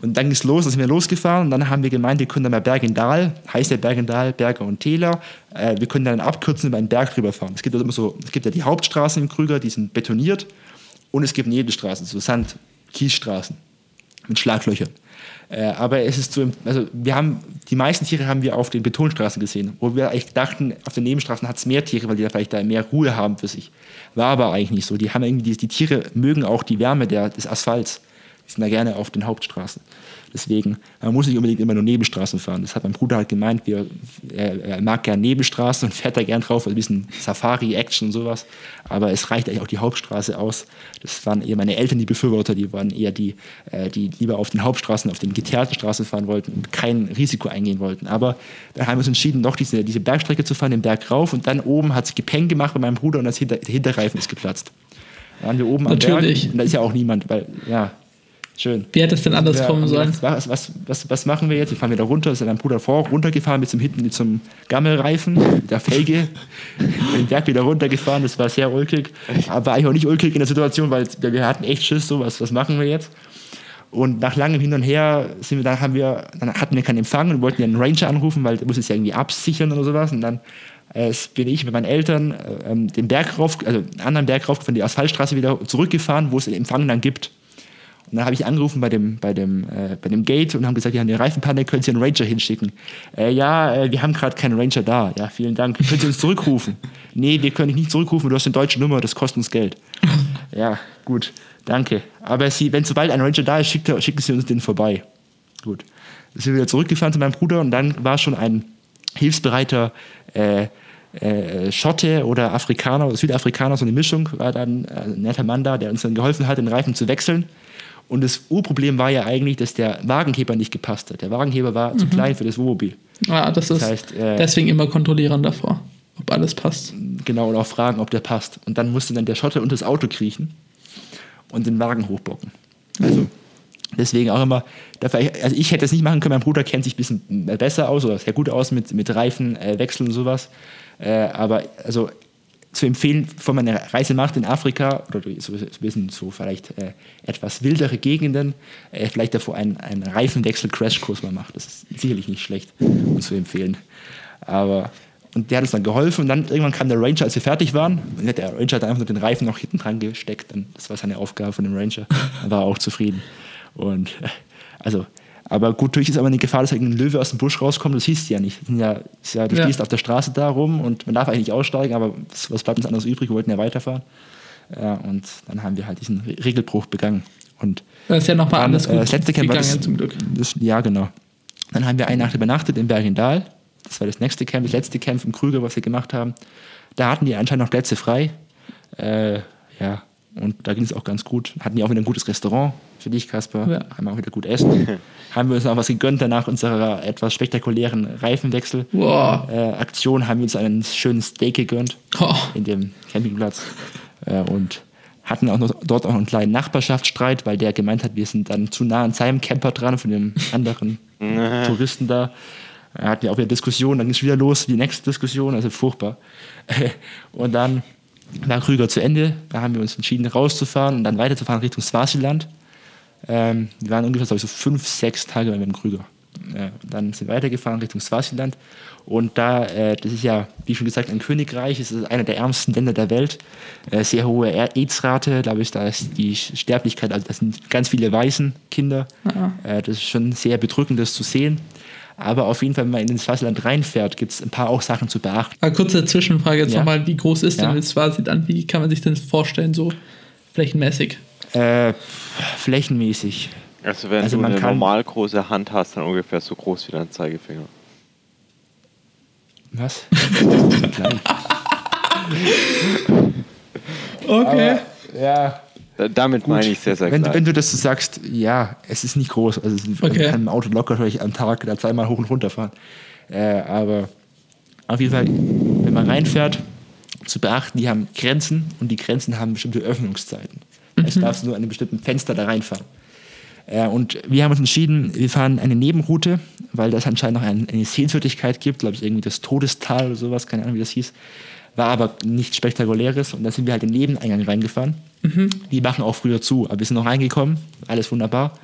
und dann ging es los, dann sind wir losgefahren und dann haben wir gemeint, wir können dann mal Bergendal, heißt der Bergendal, Berge und Täler, äh, wir können dann abkürzen über einen Berg drüber fahren. Es gibt, ja immer so, es gibt ja die Hauptstraßen im Krüger, die sind betoniert und es gibt Nebenstraßen, so Sand, Kiesstraßen mit Schlaglöchern. Äh, aber es ist so, also wir haben, die meisten Tiere haben wir auf den Betonstraßen gesehen, wo wir eigentlich dachten, auf den Nebenstraßen hat es mehr Tiere, weil die da vielleicht da mehr Ruhe haben für sich. War aber eigentlich nicht so. Die haben irgendwie, die, die Tiere mögen auch die Wärme der, des Asphalts. Die sind da gerne auf den Hauptstraßen. Deswegen, man muss nicht unbedingt immer nur Nebenstraßen fahren. Das hat mein Bruder halt gemeint, wir, er, er mag gerne Nebenstraßen und fährt da gern drauf, also ein bisschen Safari-Action und sowas. Aber es reicht eigentlich auch die Hauptstraße aus. Das waren eher meine Eltern die Befürworter, die waren eher die, äh, die lieber auf den Hauptstraßen, auf den geteerten Straßen fahren wollten und kein Risiko eingehen wollten. Aber dann haben wir uns entschieden, doch diese, diese Bergstrecke zu fahren, den Berg rauf und dann oben hat es Gepeng gemacht bei meinem Bruder und das Hinter, der Hinterreifen ist geplatzt. Da waren wir oben am Natürlich. Berg und da ist ja auch niemand, weil, ja, schön. Wie hätte es denn anders kommen sollen? Was, was, was, was machen wir jetzt? Wir fahren wieder runter. Ist mein Bruder vor, runtergefahren mit zum hinten zum Gammelreifen, der Felge, den Berg wieder runtergefahren. Das war sehr ulkig. Aber eigentlich auch nicht ulkig in der Situation, weil wir hatten echt Schiss. So, was, was machen wir jetzt? Und nach langem Hin und Her sind wir, dann haben wir, dann hatten wir keinen Empfang und wollten ja einen Ranger anrufen, weil der muss es ja irgendwie absichern oder sowas. Und dann äh, bin ich mit meinen Eltern äh, den Berg rauf, also einen anderen Berg rauf, von der Asphaltstraße wieder zurückgefahren, wo es den Empfang dann gibt. Und dann habe ich angerufen bei dem, bei, dem, äh, bei dem Gate und haben gesagt, wir haben eine Reifenpanne, können Sie einen Ranger hinschicken? Äh, ja, äh, wir haben gerade keinen Ranger da. Ja, vielen Dank. Können Sie uns zurückrufen? nee, wir können dich nicht zurückrufen, du hast eine deutsche Nummer, das kostet uns Geld. ja, gut, danke. Aber Sie, wenn sobald ein Ranger da ist, schickt, schicken Sie uns den vorbei. Gut. Dann sind wir wieder zurückgefahren zu meinem Bruder und dann war schon ein hilfsbereiter äh, äh, Schotte oder Afrikaner oder Südafrikaner, so eine Mischung, war dann äh, ein netter Mann da, der uns dann geholfen hat, den Reifen zu wechseln. Und das Urproblem war ja eigentlich, dass der Wagenheber nicht gepasst hat. Der Wagenheber war zu klein für das Wohnmobil. Ah, das ist heißt, äh, deswegen immer kontrollieren davor, ob alles passt. Genau, und auch fragen, ob der passt. Und dann musste dann der Schotte unter das Auto kriechen. und den Wagen hochbocken. Also deswegen auch immer, dafür, also ich hätte es nicht machen können, mein Bruder kennt sich ein bisschen besser aus oder sehr gut aus mit, mit Reifenwechsel äh, und sowas. Äh, aber also zu empfehlen, bevor man eine Reise macht in Afrika oder so, ein bisschen so vielleicht äh, etwas wildere Gegenden, äh, vielleicht davor einen, einen Reifenwechsel-Crashkurs mal macht. Das ist sicherlich nicht schlecht um zu empfehlen. Aber und der hat uns dann geholfen und dann irgendwann kam der Ranger, als wir fertig waren. Und der Ranger hat einfach nur den Reifen noch hinten dran gesteckt. Und das war seine Aufgabe von dem Ranger. Dann war auch zufrieden. Und äh, also aber gut, durch ist aber eine Gefahr, dass ein Löwe aus dem Busch rauskommt, das hieß ja nicht. Ja, ja, du ja. stehst auf der Straße da rum und man darf eigentlich nicht aussteigen, aber was, bleibt uns anderes übrig? Wir wollten ja weiterfahren. Ja, und dann haben wir halt diesen Regelbruch begangen. Und das ist ja nochmal alles gut äh, das letzte Camp gegangen, das, zum Glück. Das, ja, genau. Dann haben wir eine Nacht übernachtet in Bergendal. Das war das nächste Camp, das letzte Camp im Krüger, was wir gemacht haben. Da hatten die anscheinend noch Plätze frei. Äh, ja, und da ging es auch ganz gut. Hatten die auch wieder ein gutes Restaurant für dich, Kasper. Ja. Haben auch wieder gut essen. haben wir uns auch was gegönnt danach unserer etwas spektakulären Reifenwechsel-Aktion. Wow. Äh, haben wir uns einen schönen Steak gegönnt oh. in dem Campingplatz. Äh, und hatten auch noch, dort auch einen kleinen Nachbarschaftsstreit, weil der gemeint hat, wir sind dann zu nah an seinem Camper dran, von dem anderen Touristen da. Er hatten ja auch wieder Diskussionen, dann ging es wieder los, die nächste Diskussion, also furchtbar. und dann war Krüger zu Ende. Da haben wir uns entschieden, rauszufahren und dann weiterzufahren Richtung Swasiland. Ähm, wir waren ungefähr ich, so fünf, sechs Tage mit dem Krüger. Äh, dann sind wir weitergefahren Richtung Swasiland. Und da, äh, das ist ja, wie schon gesagt, ein Königreich, es ist einer der ärmsten Länder der Welt. Äh, sehr hohe AIDS-Rate, glaube ich, da ist die Sterblichkeit, also das sind ganz viele weißen Kinder. Äh, das ist schon sehr bedrückend, das zu sehen. Aber auf jeden Fall, wenn man in den Swasiland reinfährt, gibt es ein paar auch Sachen zu beachten. Eine kurze Zwischenfrage jetzt ja. nochmal. Wie groß ist ja. denn das Swasiland? Wie kann man sich das vorstellen, so flächenmäßig? Äh, flächenmäßig. Also wenn also du eine normal große Hand hast, dann ungefähr so groß wie dein Zeigefinger. Was? okay. Aber, ja, damit Gut, meine ich sehr, sehr wenn, klein. Wenn du das so sagst, ja, es ist nicht groß. Also okay. kann im Auto locker ich am Tag da zweimal hoch und runter fahren. Äh, aber auf jeden Fall, wenn man reinfährt, zu beachten, die haben Grenzen und die Grenzen haben bestimmte Öffnungszeiten. Mhm. Also darfst du nur an einem bestimmten Fenster da reinfahren. Äh, und wir haben uns entschieden, wir fahren eine Nebenroute, weil das anscheinend noch ein, eine Sehenswürdigkeit gibt, glaube ich, irgendwie das Todestal oder sowas, keine Ahnung, wie das hieß. War aber nichts Spektakuläres und da sind wir halt in den Nebeneingang reingefahren. Mhm. Die machen auch früher zu, aber wir sind noch reingekommen, alles wunderbar.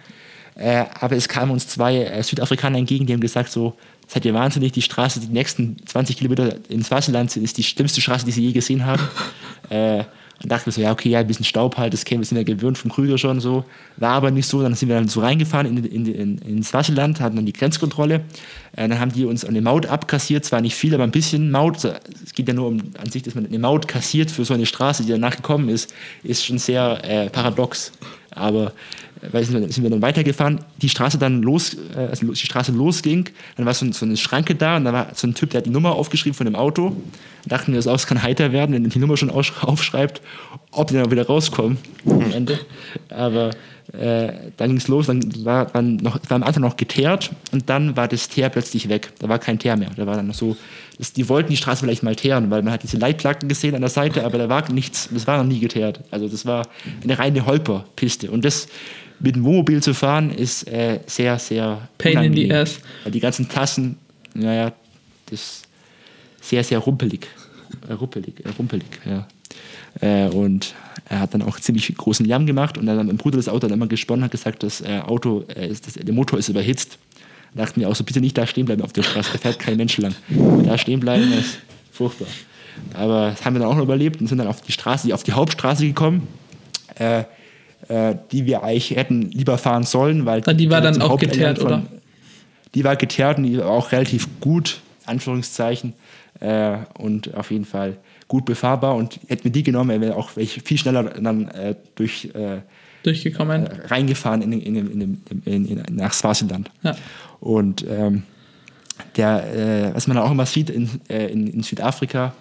Äh, aber es kamen uns zwei äh, Südafrikaner entgegen, die haben gesagt so, seid ihr wahnsinnig, die Straße, die nächsten 20 Kilometer ins Wasserland ist die schlimmste Straße, die sie je gesehen haben. äh, und dachte mir so, ja, okay, ja, ein bisschen Staub halt, das kennen wir, sind ja gewöhnt vom Krüger schon so. War aber nicht so. Dann sind wir dann so reingefahren in, in, in, ins Wasserland, hatten dann die Grenzkontrolle. Äh, dann haben die uns eine Maut abkassiert, zwar nicht viel, aber ein bisschen Maut. Es geht ja nur um an sich, dass man eine Maut kassiert für so eine Straße, die danach gekommen ist, ist schon sehr äh, paradox. Aber weil sind wir, dann weitergefahren, die Straße dann los, also die Straße losging, dann war so, so, eine Schranke da und da war so ein Typ, der hat die Nummer aufgeschrieben von dem Auto. Da dachten wir, das Aus kann heiter werden, wenn er die Nummer schon aufschreibt, ob die dann wieder rauskommen am Ende. Aber äh, dann ging es los, dann war, dann noch, war am Anfang noch geteert und dann war das Teer plötzlich weg. Da war kein Teer mehr. Da war dann noch so, das, die wollten die Straße vielleicht mal teeren, weil man hat diese Leitplatten gesehen an der Seite, aber da war nichts, das war noch nie geteert. Also das war eine reine Holperpiste. Und das mit dem Wohnmobil zu fahren ist äh, sehr, sehr Pain unangenehm, in the ass. Weil die ganzen Tassen, naja, das ist sehr, sehr rumpelig. Äh, rumpelig, äh, rumpelig, ja. Äh, und er hat dann auch ziemlich großen Lärm gemacht und dann hat mein Bruder das Auto dann immer gesponnen, hat gesagt, das äh, Auto, äh, das, der Motor ist überhitzt. Da dachten wir auch so, bitte nicht da stehen bleiben auf der Straße, da fährt kein Mensch lang. Da stehen bleiben ist furchtbar. Aber das haben wir dann auch noch überlebt und sind dann auf die Straße, auf die Hauptstraße gekommen. Äh, die wir eigentlich hätten lieber fahren sollen, weil die war dann auch geteert, von, oder? Die war geteert und die war auch relativ gut, Anführungszeichen, äh, und auf jeden Fall gut befahrbar. Und hätten wir die genommen, wäre auch viel schneller dann äh, durch äh, durchgekommen, äh, reingefahren in, in, in, nach Swasiland. Ja. Und ähm, der, äh, was man auch immer sieht in, Südafrika,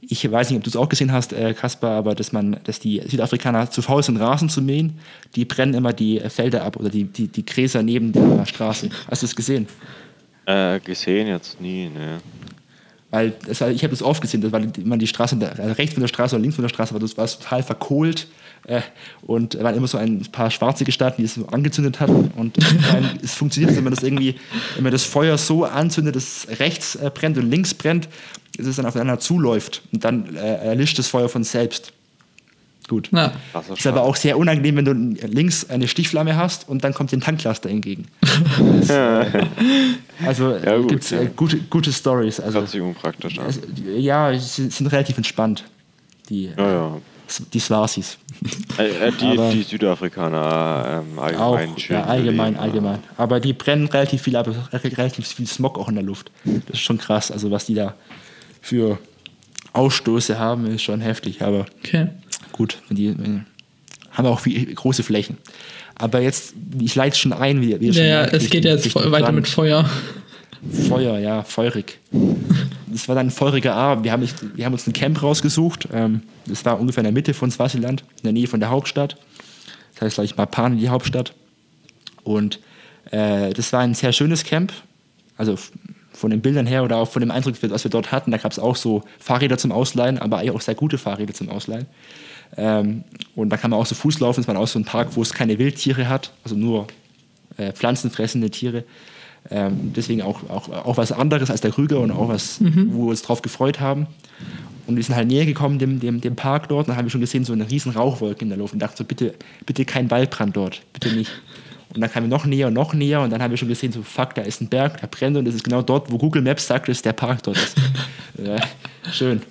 ich weiß nicht, ob du es auch gesehen hast, äh, Kaspar, aber dass man, dass die Südafrikaner zu faul sind, Rasen zu mähen, die brennen immer die Felder ab oder die, die, die Gräser neben der Straße. Hast du es gesehen? Äh, gesehen jetzt nie, ne. Weil das, ich habe das oft gesehen, weil man die Straße, also rechts von der Straße oder links von der Straße war, das war total verkohlt. Äh, und waren immer so ein paar schwarze Gestalten, die es so angezündet hatten. Und dann, es funktioniert, wenn man das irgendwie, wenn man das Feuer so anzündet, dass es rechts äh, brennt und links brennt, dass es dann aufeinander zuläuft. Und dann äh, erlischt das Feuer von selbst. Gut. Ja. Krasser Ist aber auch sehr unangenehm, wenn du links eine Stichflamme hast und dann kommt dir ein Tanklaster entgegen. Das, äh, also Ja, gut, gibt es ja. äh, gute, gute Stories. Also, an. also, ja, sie sind relativ entspannt, die, Ja, ja. Die Swasis. Äh, äh, die, Aber- die Südafrikaner ähm, Auch, allgemein schön ja, allgemein, leben, allgemein. Aber die brennen relativ viel ab, es ist relativ viel Smog auch in der Luft. Das ist schon krass, also was die da für Ausstoße haben, ist schon heftig, aber Okay. gut, wenn die wenn, haben auch viel, große Flächen. Aber jetzt, ich leite schon ein, wie, wie Ja, ja, es geht ja jetzt weiter Brand. mit Feuer. Feuer, ja, feurig. Das war dann ein feuriger Abend. Wir haben, wir haben uns ein Camp rausgesucht. Ähm, das war ungefähr in der Mitte von Swasiland, in der Nähe von der Hauptstadt. Das heißt, gleich Mapane, die Hauptstadt. Und äh, das war ein sehr schönes Camp. Also von den Bildern her oder auch von dem Eindruck, was wir dort hatten, da gab es auch so Fahrräder zum Ausleihen, aber eigentlich auch sehr gute Fahrräder zum Ausleihen. Ähm, und da kann man auch so Fuß laufen. Es war auch so ein Park, wo es keine Wildtiere hat, also nur äh, pflanzenfressende Tiere. Ähm, deswegen auch, auch, auch was anderes als der Krüger und auch was, wo wir uns drauf gefreut haben. Und wir sind halt näher gekommen dem, dem, dem Park dort und dann haben wir schon gesehen, so eine riesen Rauchwolke in der Luft und dachten so, bitte, bitte kein Waldbrand dort, bitte nicht. Und dann kamen wir noch näher und noch näher und dann haben wir schon gesehen, so fuck, da ist ein Berg, der brennt und das ist genau dort, wo Google Maps sagt, dass der Park dort ist. ja, schön.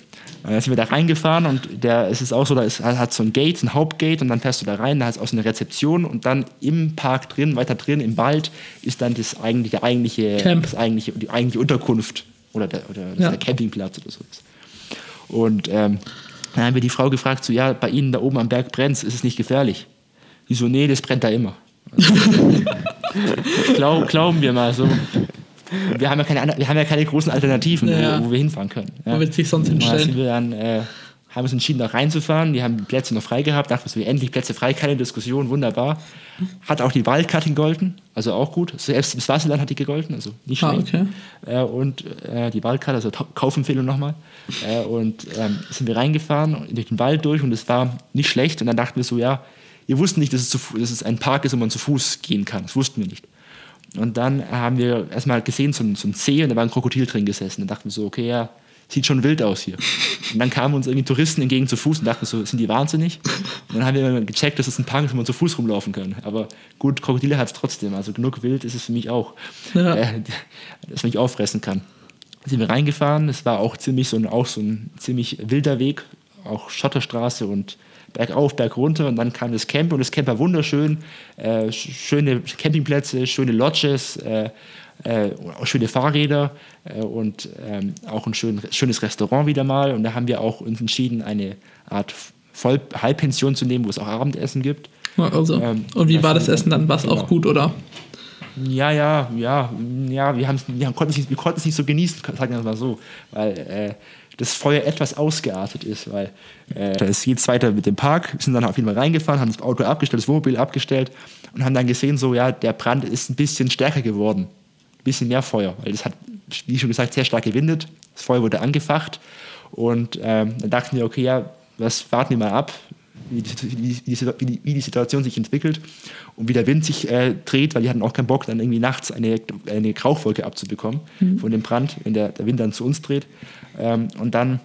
Und dann sind wir da reingefahren und der, es ist auch so, da ist, hat so ein Gate, ein Hauptgate und dann fährst du da rein, da ist auch so eine Rezeption und dann im Park drin, weiter drin, im Wald, ist dann das eigentliche, eigentliche, Camp. das eigentliche, die eigentliche Unterkunft oder der, oder Ja. der Campingplatz oder so. Und ähm, dann haben wir die Frau gefragt, so, ja, bei Ihnen da oben am Berg brennt ist es nicht gefährlich? Die so, nee, das brennt da immer. Glaub, glauben wir mal so. Wir haben ja keine, wir haben ja keine großen Alternativen, Ja. wo, wo wir hinfahren können. Ja. Wo wird sich sonst hinstellen? wir dann, äh, haben uns entschieden, da reinzufahren. Die haben die Plätze noch frei gehabt. Dachten wir, endlich Plätze frei, keine Diskussion, wunderbar. Hat auch die Wildcard gegolten, also auch gut. Selbst das Wasserland hat die gegolten, also nicht Ah, schlecht. okay. Äh, und äh, die Wildcard, also Kaufempfehlung nochmal. Äh, und ähm, sind wir reingefahren durch den Wald durch und es war nicht schlecht. Und dann dachten wir so, ja, wir wussten nicht, dass es, zu, dass es ein Park ist, wo man zu Fuß gehen kann. Das wussten wir nicht. Und dann haben wir erstmal gesehen, so ein, so ein See und da war ein Krokodil drin gesessen. Dann dachten wir so, okay, ja, sieht schon wild aus hier. Und dann kamen uns irgendwie Touristen entgegen zu Fuß und dachten so, sind die wahnsinnig? Und dann haben wir gecheckt, dass es ein Park ist, wo man zu Fuß rumlaufen kann. Aber gut, Krokodile hat es trotzdem. Also genug wild ist es für mich auch, Ja. äh, dass man mich auffressen kann. Dann sind wir reingefahren. Es war auch ziemlich so ein, auch so ein ziemlich wilder Weg, auch Schotterstraße und bergauf, berg runter. Und dann kam das Camp und das Camp war wunderschön. Äh, sch- schöne Campingplätze, schöne Lodges, äh, äh, schöne Fahrräder äh, und ähm, auch ein schön, schönes Restaurant wieder mal. Und da haben wir auch uns entschieden, eine Art Voll Halbpension zu nehmen, wo es auch Abendessen gibt. Also. Ähm, Und wie war das- Essen dann? War es genau. auch gut, oder? Ja, ja, ja, ja, wir, wir konnten es nicht, wir konnten es nicht so genießen, sagen wir es mal so, weil äh, das Feuer etwas ausgeartet ist, weil äh, es geht weiter mit dem Park, wir sind dann auf jeden Fall reingefahren, haben das Auto abgestellt, das Wohnmobil abgestellt und haben dann gesehen, so, ja, der Brand ist ein bisschen stärker geworden, ein bisschen mehr Feuer, weil das hat, wie schon gesagt, sehr stark gewindet, das Feuer wurde angefacht und ähm, dann dachten wir, okay, ja, was warten wir mal ab, wie die, wie, die, wie, die, wie die Situation sich entwickelt und wie der Wind sich äh, dreht, weil die hatten auch keinen Bock, dann irgendwie nachts eine, eine Rauchwolke abzubekommen von dem Brand, wenn der, der Wind dann zu uns dreht. Ähm, und dann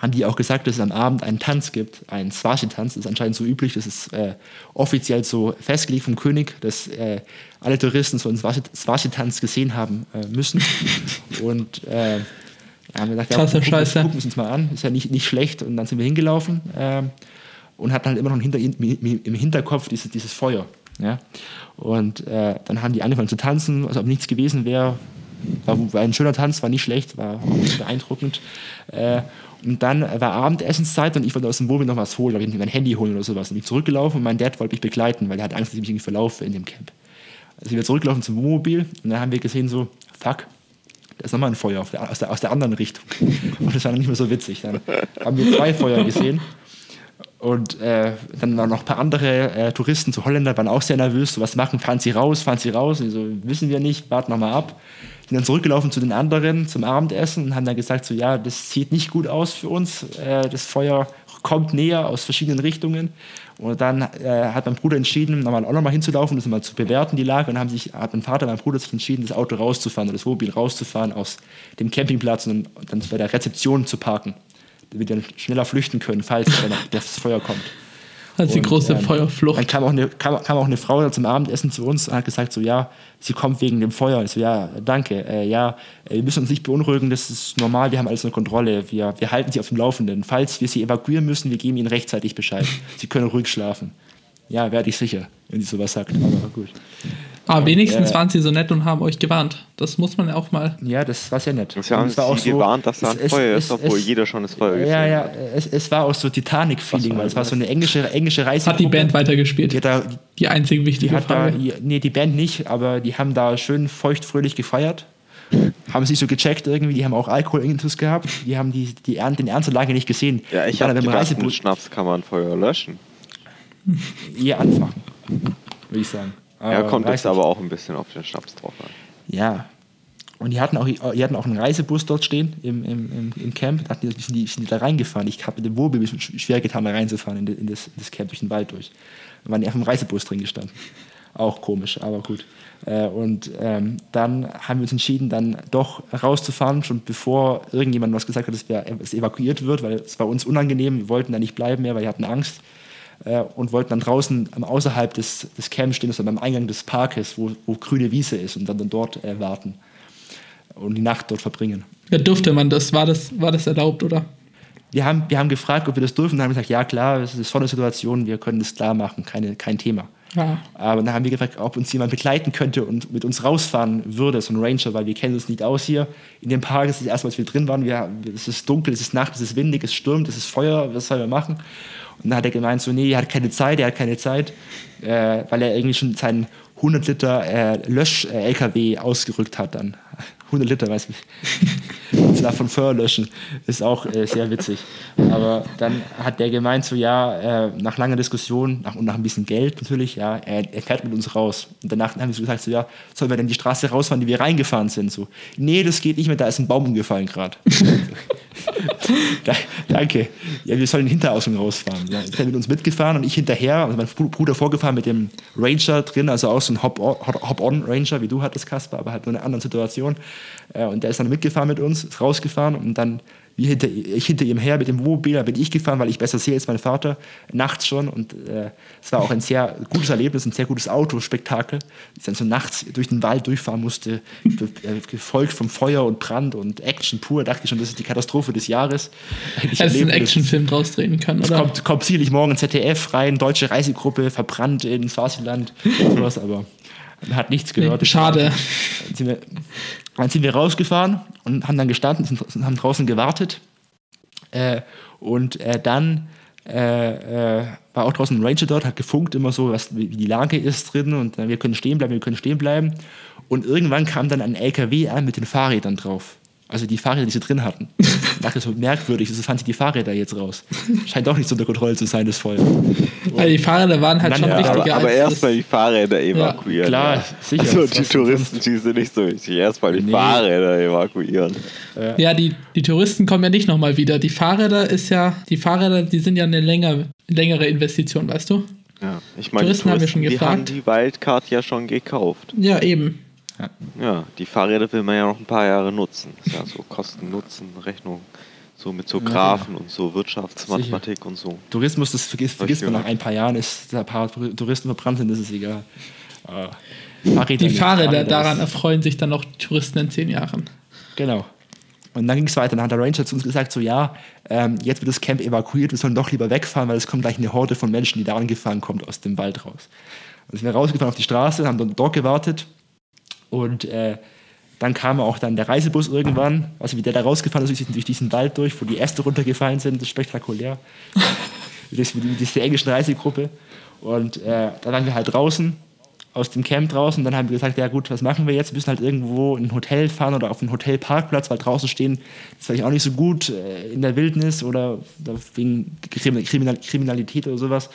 haben die auch gesagt, dass es am Abend einen Tanz gibt, einen Swashi-Tanz. Das ist anscheinend so üblich, das ist äh, offiziell so festgelegt vom König, dass äh, alle Touristen so einen Swashi- Swashi-Tanz gesehen haben äh, müssen. Und äh, haben wir gesagt, Krasse gucken, wir- Scheiße. gucken wir uns mal an, ist ja nicht, nicht schlecht. Und dann sind wir hingelaufen ähm, und hatten halt immer noch im, Hinter, im Hinterkopf dieses, dieses Feuer. Ja? Und äh, dann haben die angefangen zu tanzen, als ob nichts gewesen wäre. War, war ein schöner Tanz, war nicht schlecht, war beeindruckend. Äh, und dann war Abendessenszeit und ich wollte aus dem Wohnmobil noch was holen, ich mein Handy holen oder sowas. Und bin zurückgelaufen und mein Dad wollte mich begleiten, weil er hat Angst, dass ich mich irgendwie verlaufe in dem Camp. Also sind wir zurückgelaufen zum Wohnmobil und dann haben wir gesehen, so, fuck, da ist nochmal ein Feuer der, aus, der, aus der anderen Richtung. Und das war dann nicht mehr so witzig. Dann haben wir zwei Feuer gesehen. Und äh, dann waren noch ein paar andere äh, Touristen, so Holländer, waren auch sehr nervös. So, was machen? Fahren sie raus? Fahren sie raus? Und so, wissen wir nicht, warten noch mal ab. Sind dann zurückgelaufen zu den anderen zum Abendessen und haben dann gesagt, so, ja, das sieht nicht gut aus für uns. Äh, das Feuer kommt näher aus verschiedenen Richtungen. Und dann äh, hat mein Bruder entschieden, nochmal auch nochmal hinzulaufen, das mal zu bewerten, die Lage. Und haben sich, hat mein Vater und mein Bruder sich entschieden, das Auto rauszufahren oder das Wohnmobil rauszufahren aus dem Campingplatz und dann bei der Rezeption zu parken, damit wir dann schneller flüchten können, falls das Feuer kommt. Als die große ähm, Feuerflucht. Dann kam auch, eine, kam, kam auch eine Frau zum Abendessen zu uns und hat gesagt, so ja, sie kommt wegen dem Feuer. Ich so, ja, danke. Äh, ja, äh, wir müssen uns nicht beunruhigen, das ist normal, wir haben alles unter Kontrolle. Wir, wir halten sie auf dem Laufenden. Falls wir sie evakuieren müssen, wir geben ihnen rechtzeitig Bescheid. Sie können ruhig schlafen. Ja, werde ich sicher, wenn sie sowas sagt. Aber gut. Aber wenigstens äh, waren sie so nett und haben euch gewarnt. Das muss man ja auch mal. Ja, das war sehr nett. Sie haben Und es war auch sie gewarnt, dass da ein es- Feuer es- ist, obwohl es- jeder schon das Feuer gesehen Ja, ja, hat. es, es war auch so Titanic-Feeling, weil es war so eine englische, englische Reise. Hat die Band weitergespielt? Die, hat da, Die einzige die wichtige hat da, Frage. die- nee, die Band nicht, aber die haben da schön feuchtfröhlich gefeiert. Haben sich so gecheckt irgendwie, die haben auch Alkoholintus gehabt. Die haben die, die Ernst, den Ernst der Lage nicht gesehen. Ja, ich Die habe dann mit dem gedacht, mit Schnaps kann man Feuer löschen. eher anfangen, würde ich sagen. Ja, kommt jetzt aber auch ein bisschen auf den Schnaps drauf an. Ja. Und die hatten auch, die hatten auch einen Reisebus dort stehen im, im, im, Camp. Da die, sind, die, sind die da reingefahren. Ich habe mit dem bisschen schwer getan, da reinzufahren in, in, das, in das Camp durch den Wald durch. Da waren die auf dem Reisebus drin gestanden. Auch komisch, aber gut. Äh, und ähm, dann haben wir uns entschieden, dann doch rauszufahren, schon bevor irgendjemand was gesagt hat, dass wir es evakuiert wird, weil es war uns unangenehm. Wir wollten da nicht bleiben mehr, weil wir hatten Angst äh, und wollten dann draußen am außerhalb des, des Camps stehen, also beim Eingang des Parkes, wo, wo grüne Wiese ist und dann, dann dort äh, warten und die Nacht dort verbringen. Ja, durfte man das? War das, war das erlaubt, oder? Wir haben, wir haben gefragt, ob wir das dürfen, und dann haben wir gesagt, ja klar, das ist so eine Situation, wir können das klar machen, keine, kein Thema. Ja. Aber dann haben wir gefragt, ob uns jemand begleiten könnte und mit uns rausfahren würde, so ein Ranger, weil wir kennen uns nicht aus hier. In dem Park ist das erste Mal, als wir drin waren, wir, es ist dunkel, es ist Nacht, es ist windig, es stürmt, es ist Feuer, was sollen wir machen? Und dann hat er gemeint, so, nee, er hat keine Zeit, er hat keine Zeit, äh, weil er irgendwie schon seinen 100 Liter äh, Lösch-LKW ausgerückt hat dann. 100 Liter, weiß ich. Das war von Feuer löschen. Ist auch äh, sehr witzig. Aber dann hat der gemeint, so ja, äh, nach langer Diskussion nach, und nach ein bisschen Geld natürlich, ja, er, er fährt mit uns raus. Und danach haben wir so gesagt, so ja, sollen wir denn die Straße rausfahren, die wir reingefahren sind? So, nee, das geht nicht mehr, da ist ein Baum umgefallen gerade. da, danke. Ja, wir sollen den Hinterausgang rausfahren. Ja, ist er mit uns mitgefahren und ich hinterher, also mein Br- Bruder vorgefahren mit dem Ranger drin, also auch so ein Hop-on-Ranger, wie du hattest, Kasper, aber halt nur in einer anderen Situation. Äh, Und der ist dann mitgefahren mit uns, ist rausgefahren und dann wir hinter, ich hinter ihm her mit dem Wohnmobil, da bin ich gefahren, weil ich besser sehe als mein Vater, nachts schon. Und äh, es war auch ein sehr gutes Erlebnis, ein sehr gutes Autospektakel. Ich dann so nachts durch den Wald durchfahren musste, äh, gefolgt vom Feuer und Brand und Action pur. Dachte ich schon, das ist die Katastrophe des Jahres. Ich Hättest du einen. Actionfilm draus drehen können, oder? kommt, kommt sicherlich morgen ZDF rein, deutsche Reisegruppe, verbrannt in Swasiland, sowas, aber hat nichts gehört. Nee, schade. Dann sind, wir, dann sind wir rausgefahren und haben dann gestanden, sind, haben draußen gewartet. Äh, und äh, dann äh, äh, war auch draußen ein Ranger dort, hat gefunkt immer so, was, wie die Lage ist drin und äh, wir können stehen bleiben, wir können stehen bleiben. Und irgendwann kam dann ein LKW an mit den Fahrrädern drauf. Also die Fahrräder, die sie drin hatten. Ich dachte so merkwürdig, wieso fahren sie die Fahrräder jetzt raus? Scheint doch nicht so unter Kontrolle zu sein, das Feuer. Also die Fahrräder waren halt Dann- schon Ja, Aber, wichtiger aber als erstmal die Fahrräder evakuieren. klar, ja. sicher. Also die Touristen, die sind nicht so wichtig. Erstmal die Nee. Fahrräder evakuieren. Ja, die, die Touristen kommen ja nicht nochmal wieder. Die Fahrräder ist ja, die Fahrräder, die sind ja eine länger, längere Investition, weißt du? Ja, ich meine, die Touristen haben wir schon die haben gefragt. die Wildcard ja schon gekauft. Ja, eben. Ja, die Fahrräder will man ja noch ein paar Jahre nutzen. Ist ja so Kosten-Nutzen-Rechnung, so mit so Graphen und so Wirtschaftsmathematik und so. Tourismus, das vergisst, vergisst man nach ein paar Jahren, ist da ein paar Touristen verbrannt sind, das ist egal. Ah, Fahrräder Die Fahrräder, daran erfreuen sich dann auch die Touristen in zehn Jahren. Genau. Und dann ging es weiter. Dann hat der Ranger zu uns gesagt: So, ja, ähm, jetzt wird das Camp evakuiert, wir sollen doch lieber wegfahren, weil es kommt gleich eine Horde von Menschen, die da angefahren kommt aus dem Wald raus. Also sind wir rausgefahren auf die Straße, haben dann dort gewartet und äh, dann kam auch dann der Reisebus irgendwann, also wie der da rausgefahren ist durch diesen, durch diesen Wald durch, wo die Äste runtergefallen sind, das ist spektakulär. das ist diese englische Reisegruppe. Und äh, dann waren wir halt draußen, aus dem Camp draußen. Dann haben wir gesagt, ja gut, was machen wir jetzt? Wir müssen halt irgendwo in ein Hotel fahren oder auf einen Hotelparkplatz, weil draußen stehen ist vielleicht auch nicht so gut äh, in der Wildnis oder wegen Kriminal Kriminalität oder sowas.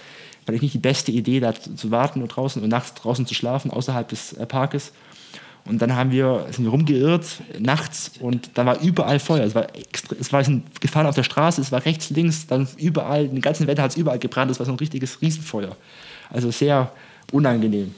Vielleicht nicht die beste Idee, da zu, zu warten und draußen und nachts draußen zu schlafen, außerhalb des äh, Parkes. Und dann haben wir, sind wir rumgeirrt nachts und da war überall Feuer. Es war, extra, es war gefahren auf der Straße, es war rechts, links, dann überall, den ganzen Wetter hat es überall gebrannt. Es war so ein richtiges Riesenfeuer. Also sehr unangenehm.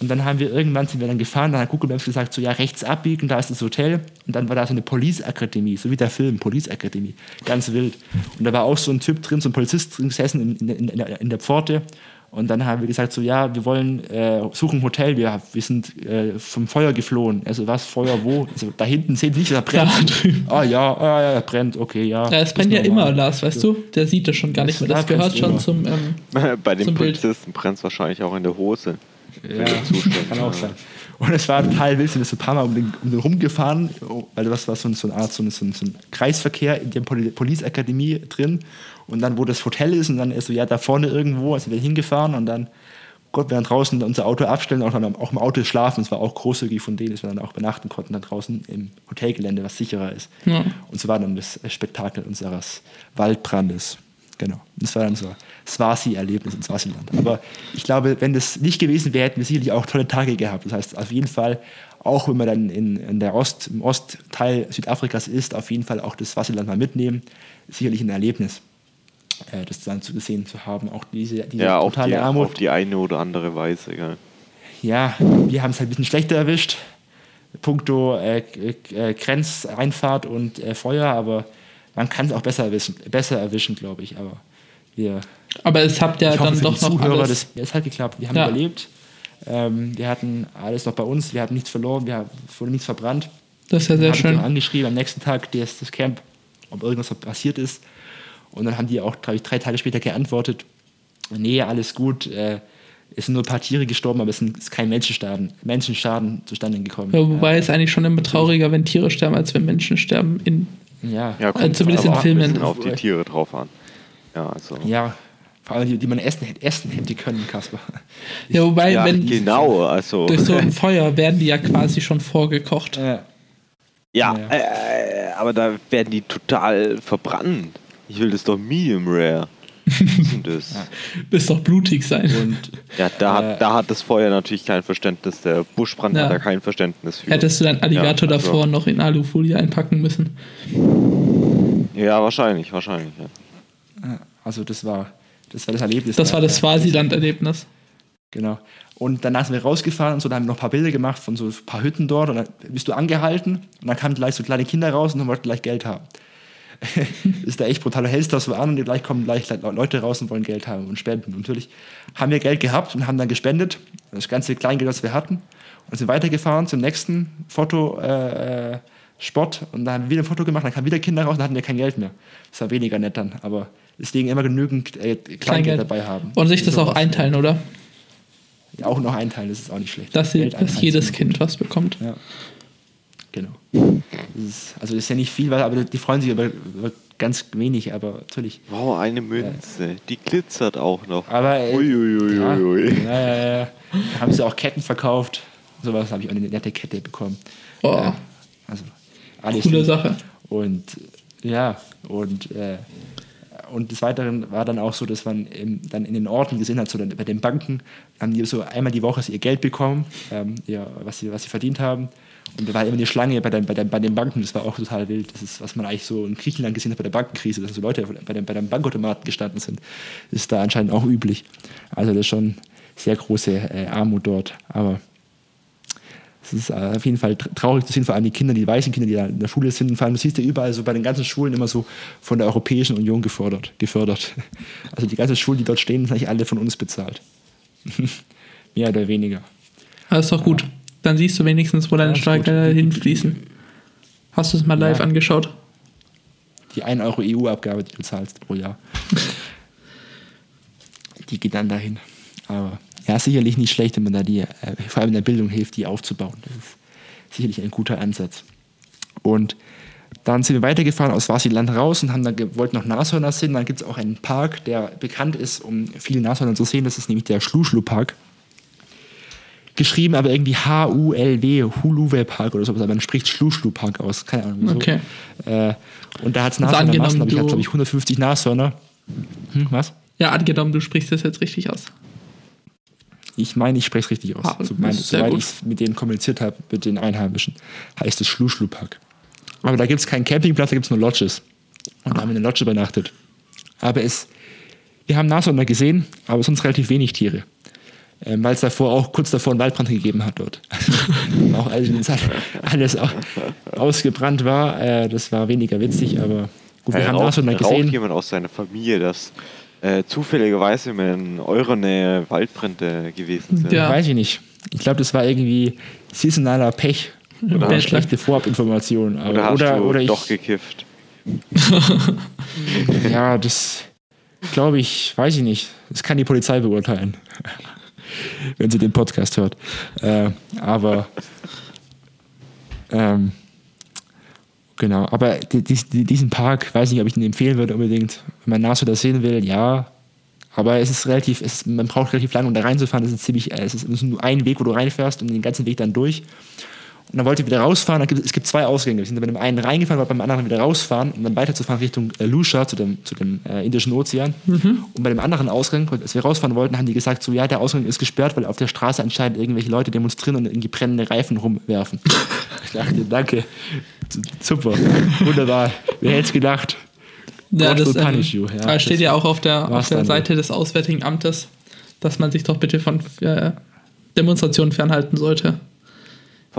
Und dann haben wir irgendwann sind wir dann gefahren, dann hat Google Maps gesagt, so ja, rechts abbiegen, da ist das Hotel. Und dann war da so eine Police Akademie, so wie der Film, Police Akademie, ganz wild. Und da war auch so ein Typ drin, so ein Polizist drin gesessen in, in, in, in der Pforte. Und dann haben wir gesagt, so ja, wir wollen äh, suchen ein Hotel, wir, wir sind äh, vom Feuer geflohen. Also was, Feuer wo? Also da hinten sehen Sie nicht, da brennt. Ah ja, ah, ja, brennt, okay, ja. Ja, es brennt ja immer, Lars, weißt du? Der sieht das schon gar nicht mehr. Das gehört schon immer. zum. Ähm, Bei den. Polizisten brennt es wahrscheinlich auch in der Hose. Ja, kann auch sein. Und es war total wild, sind wir so ein paar Mal um den, um den rumgefahren, weil das war so, ein- so eine Art, so, ein- so, ein- Kreisverkehr in der Poli Police Akademie drin. Und dann, wo das Hotel ist, und dann ist so, ja, da vorne irgendwo, sind wir hingefahren und dann, Gott, wir dann draußen unser Auto abstellen, auch, dann auch im Auto schlafen. Es war auch großzügig von denen, dass wir dann auch übernachten konnten, dann draußen im Hotelgelände, was sicherer ist. Ja. Und so war dann das Spektakel unseres Waldbrandes. Genau. Das war dann so Swasi-Erlebnis in Swasiland. Aber ich glaube, wenn das nicht gewesen wäre, hätten wir sicherlich auch tolle Tage gehabt. Das heißt, auf jeden Fall, auch wenn man dann in, in der Ost, im Ostteil Südafrikas ist, auf jeden Fall auch das Swasiland mal mitnehmen. Sicherlich ein Erlebnis, äh, das dann zu gesehen zu haben. Auch diese, diese Ja, auf totale die, Armut. auf die eine oder andere Weise. Gell. Ja, wir haben es halt ein bisschen schlechter erwischt. Puncto äh, äh, Grenzeinfahrt und äh, Feuer, aber man kann es auch besser erwischen, besser erwischen, glaube ich. Aber wir aber es habt ja dann doch noch Zuhörer, alles. das, es hat geklappt. Wir haben Ja. überlebt. Ähm, wir hatten alles noch bei uns. Wir haben nichts verloren. Wir haben, es wurde nichts verbrannt. Das ist ja sehr schön. auch angeschrieben am nächsten Tag das, das Camp, ob irgendwas passiert ist. Und dann haben die auch, glaube ich, drei Tage später geantwortet: Nee, alles gut. Äh, es sind nur ein paar Tiere gestorben, aber es ist kein Menschenschaden, Menschenschaden zustande gekommen. Ja, wobei es eigentlich schon immer trauriger, wenn Tiere sterben, als wenn Menschen sterben. In, ja, Ja, Äh, zumindest aber in Filmen. Auf die Tiere drauf an. Ja, also. ja, vor allem die, die man essen, hätte- essen hätte können, Kasper. ja, wobei, Ja, wenn genau, also. durch so ein Feuer werden die ja quasi schon vorgekocht. Ja. Ja, Ja. äh, aber da werden die total verbrannt. Ich will das doch medium rare. Was ist denn das? Bist doch blutig sein. Und Ja, da, Äh, hat, da hat das Feuer natürlich kein Verständnis. Der Buschbrand Ja. hat da kein Verständnis für. Hättest du deinen Alligator Ja, also- davor noch in Alufolie einpacken müssen. Ja, wahrscheinlich, wahrscheinlich. Ja. also das war das war das Erlebnis. Das war das Ja. Swasiland-Erlebnis. Genau. Und danach sind wir rausgefahren und so, dann haben wir noch ein paar Bilder gemacht von so ein paar Hütten dort und dann bist du angehalten und dann kamen gleich so kleine Kinder raus und dann wollten gleich Geld haben. Das ist da echt brutal. Du hältst das so an und gleich kommen gleich Leute raus und wollen Geld haben und spenden. Und natürlich haben wir Geld gehabt und haben dann gespendet, das ganze Kleingeld, was wir hatten, und sind weitergefahren zum nächsten Fotospot äh, und dann haben wir wieder ein Foto gemacht, dann kamen wieder Kinder raus und dann hatten wir kein Geld mehr. Das war weniger nett dann, aber deswegen immer genügend äh, Kleingeld, Kleingeld. dabei haben. Und sich das auch einteilen, oder? Ja, auch noch einteilen, das ist auch nicht schlecht. Dass, sie, dass jedes Kind was bekommt. Ja. Genau. Das ist, also das ist ja nicht viel, aber die freuen sich über, über ganz wenig, aber natürlich. Wow, eine Münze. Die glitzert auch noch. Aber äh, Uiuiuiui. ja, ja, ja, ja. Da haben sie auch Ketten verkauft. Sowas habe ich auch eine nette Kette bekommen. Oh, Ja, also alles coole. Sache. Und ja, und, äh, und des Weiteren war dann auch so, dass man im, dann in den Orten gesehen hat, so dann bei den Banken haben die so einmal die Woche ihr Geld bekommen, ähm, ihr, was, sie, was sie verdient haben. Und da war immer eine Schlange bei den, bei, den, bei den Banken, das war auch total wild. Das ist, was man eigentlich so in Griechenland gesehen hat bei der Bankenkrise, dass so Leute bei den, bei den Bankautomaten gestanden sind, ist da anscheinend auch üblich. Also das ist schon sehr große äh, Armut dort. Aber es ist äh, auf jeden Fall tr- traurig zu sehen, vor allem die Kinder, die weißen Kinder, die da in der Schule sind. Vor allem, du siehst ja überall so bei den ganzen Schulen immer so von der Europäischen Union gefördert. gefördert. Also die ganzen Schulen, die dort stehen, sind eigentlich alle von uns bezahlt. Mehr oder weniger. Das ist doch gut. Dann siehst du wenigstens, wo deine Ja, Steuergelder hinfließen. Hast du es mal live Ja. angeschaut? Die 1 Euro EU-Abgabe, die du zahlst pro Jahr. Die geht dann dahin. Aber ja, sicherlich nicht schlecht, wenn man da die, äh, vor allem in der Bildung hilft, die aufzubauen. Das ist sicherlich ein guter Ansatz. Und dann sind wir weitergefahren aus Swasiland raus und haben dann wollten noch Nashörner sehen. Dann gibt es auch einen Park, der bekannt ist, um viele Nashörner zu sehen. Das ist nämlich der Schluschlu-Park. Geschrieben aber irgendwie H-U-L-W, Huluwe Park oder sowas, aber man spricht Schluschlu-Park aus. Keine Ahnung. wieso. Okay. Äh, und da hat es Nashörnermassen, aber ich du- glaube ich, 150 Nashörner. Hm, was? Ja, angenommen, du sprichst das jetzt richtig aus. Ich meine, ich spreche es richtig aus. Ah, so mein, soweit ich mit denen kommuniziert habe, mit den Einheimischen, heißt es Schluschlupak. Aber da gibt es keinen Campingplatz, da gibt es nur Lodges. Und da haben wir in der Lodge übernachtet. Aber es, wir haben Nashörner gesehen, aber sonst relativ wenig Tiere. Ähm, Weil es davor auch kurz davor einen Waldbrand gegeben hat dort. auch als das alles au- ausgebrannt war. Äh, das war weniger witzig, aber gut, wir Äh, haben raucht, Nashörner raucht gesehen. jemand aus seiner Familie, dass äh, zufälligerweise in eurer Nähe Waldbrände gewesen sind? Ja. Weiß ich nicht. Ich glaube, das war irgendwie saisonaler Pech. Oder Bad schlechte Vorabinformationen. Aber- Oder hast oder, du oder ich, doch gekifft? Ja, das glaube ich, weiß ich nicht. Das kann die Polizei beurteilen, wenn sie den Podcast hört. Äh, aber ähm, genau, aber die, die, diesen Park, weiß nicht, ob ich ihn empfehlen würde unbedingt. Wenn man Nashörner sehen will, ja. Aber es ist relativ, es man braucht relativ lange, um da reinzufahren. Es ist ziemlich, äh, es ist nur ein Weg, wo du reinfährst und den ganzen Weg dann durch. Und dann wollte ich wieder rausfahren. Gibt, es gibt zwei Ausgänge. Wir sind bei dem einen reingefahren, wollten beim anderen wieder rausfahren, um dann weiterzufahren Richtung äh, Lucia, zu dem, zu dem äh, Indischen Ozean. Und bei dem anderen Ausgang, als wir rausfahren wollten, haben die gesagt, so ja, der Ausgang ist gesperrt, weil auf der Straße anscheinend irgendwelche Leute demonstrieren und irgendwie brennende Reifen rumwerfen. ich dachte, danke. Super. Wunderbar. Wer hätte es gedacht? Ja, God das will punish ähm, you. Ja, da steht ja auch auf der, auf der. Seite des Auswärtigen Amtes, dass man sich doch bitte von äh, Demonstrationen fernhalten sollte.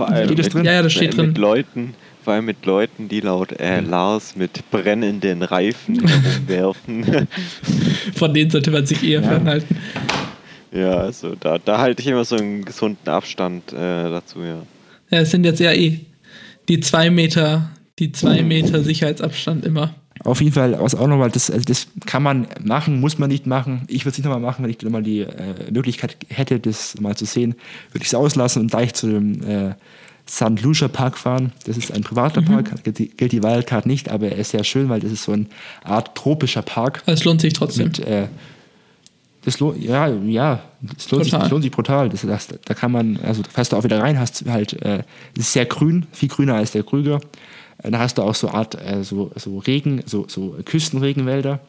Vor allem Steht das mit, drin? Ja, ja, das steht mit drin. Leuten, vor allem mit Leuten, die laut äh, Lars mit brennenden Reifen herumwerfen. Von denen sollte man sich eher fernhalten. ja, also da, da halte ich immer so einen gesunden Abstand äh, dazu, ja. Ja, es sind jetzt ja eh die zwei Meter, die zwei Meter Sicherheitsabstand immer. Auf jeden Fall, was auch nochmal, das, also das kann man machen, muss man nicht machen. Ich würde es nicht nochmal machen, wenn ich nochmal die äh, Möglichkeit hätte, das mal zu sehen, würde ich es auslassen und gleich zu dem äh, St. Lucia Park fahren. Das ist ein privater Park, gilt die, gilt die Wildcard nicht, aber er ist sehr schön, weil das ist so eine Art tropischer Park. Es lohnt sich trotzdem. Mit, äh, das lohnt, ja, ja, das lohnt, sich, das lohnt sich brutal. Das, das, da kann man, also fährst du auch wieder rein, hast halt, äh, es ist sehr grün, viel grüner als der Krüger. Da hast du auch so Art, äh, so, so Regen, so, so Küstenregenwälder.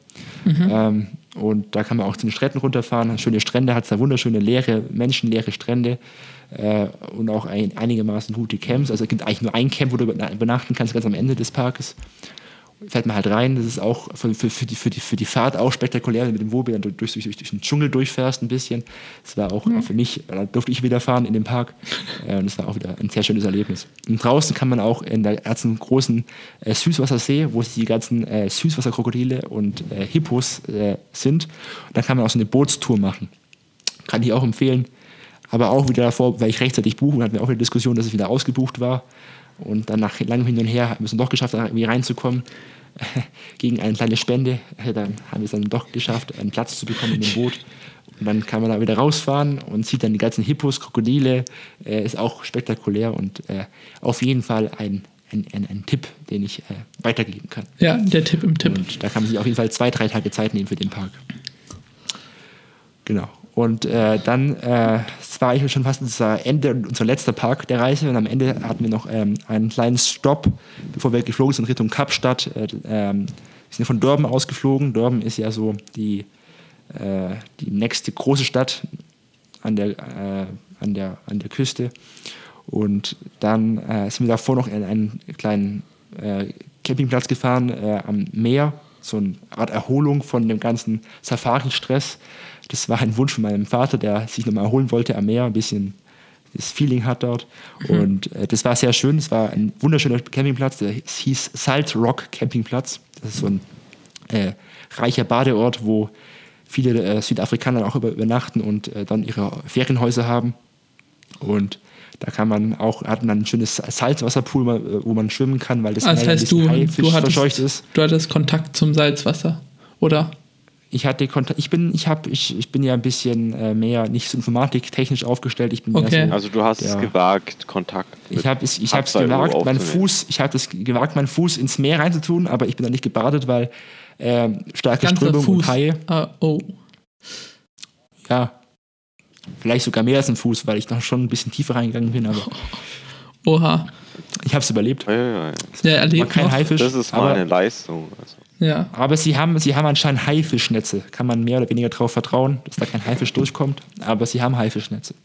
Ähm, und da kann man auch zu den Stränden runterfahren. Schöne Strände, hat da wunderschöne leere, menschenleere Strände äh, und auch ein, einigermaßen gute Camps. Also es gibt eigentlich nur ein Camp, wo du überna- übernachten kannst, ganz am Ende des Parkes fährt man halt rein. Das ist auch für, für, für, die, für, die, für die Fahrt auch spektakulär, wenn du mit dem Wohnmobil dann durch, durch, durch, den Dschungel durchfährst ein bisschen. Das war auch für mich, da durfte ich wieder fahren in dem Park. Äh, und das war auch wieder ein sehr schönes Erlebnis. Und draußen kann man auch in der ganzen großen äh, Süßwassersee, wo die ganzen äh, Süßwasserkrokodile und äh, Hippos äh, sind. Und da kann man auch so eine Bootstour machen. Kann ich auch empfehlen. Aber auch wieder davor, weil ich rechtzeitig buchen, hatten wir auch eine Diskussion, dass es wieder ausgebucht war. Und dann nach langem Hin und Her haben wir es dann doch geschafft, irgendwie reinzukommen. Gegen eine kleine Spende. Äh, Dann haben wir es dann doch geschafft, einen Platz zu bekommen in dem Boot. Und dann kann man da wieder rausfahren und sieht dann die ganzen Hippos, Krokodile. Äh, ist auch spektakulär und äh, auf jeden Fall ein, ein, ein, ein Tipp, den ich äh, weitergeben kann. Ja, der Tipp im Tipp. Und da kann man sich auf jeden Fall zwei, drei Tage Zeit nehmen für den Park. Genau. Und äh, dann, äh, war eigentlich schon fast unser Ende, unser letzter Park der Reise. Und am Ende hatten wir noch ähm, einen kleinen Stopp, bevor wir geflogen sind Richtung Kapstadt. Äh, ähm, wir sind von Durban ausgeflogen. Durban ist ja so die, äh, die nächste große Stadt an der, äh, an der, an der Küste. Und dann äh, sind wir davor noch in einen kleinen Campingplatz gefahren am Meer. So eine Art Erholung von dem ganzen Safari-Stress. Das war ein Wunsch von meinem Vater, der sich nochmal erholen wollte am Meer, ein bisschen das Feeling hat dort. Und äh, das war sehr schön. Es war ein wunderschöner Campingplatz. Der hieß Salt Rock Campingplatz. Das ist so ein äh, reicher Badeort, wo viele äh, Südafrikaner auch über, übernachten und äh, dann ihre Ferienhäuser haben. Und da kann man auch, hat man ein schönes Salzwasserpool, äh, wo man schwimmen kann, weil das ein heißt, du, du, verscheucht hattest, ist. du hattest Kontakt zum Salzwasser, oder? Ich hatte Kontakt, ich bin, ich habe, ich, ich bin ja ein bisschen äh, mehr nicht so informatiktechnisch aufgestellt. Ich bin Okay. mehr so, Also du hast es Ja. gewagt, Kontakt ich habe es, ich habe es gewagt, meinen. Fuß, ich habe es gewagt, meinen Fuß ins Meer reinzutun, aber ich bin da nicht gebadet, weil ähm, starke Ganzer Strömung Fuß. und Haie. Ah, oh. Ja, vielleicht sogar mehr als ein Fuß, weil ich noch schon ein bisschen tiefer reingegangen bin, aber Oha. ich habe es überlebt. Ja, ja, ja. Ja, War erlebt kein. Haifisch, Das ist mal aber eine Leistung. Also. Ja. Aber sie haben, sie haben anscheinend Haifischnetze. Kann man mehr oder weniger darauf vertrauen, dass da kein Haifisch durchkommt. Aber sie haben Haifischnetze.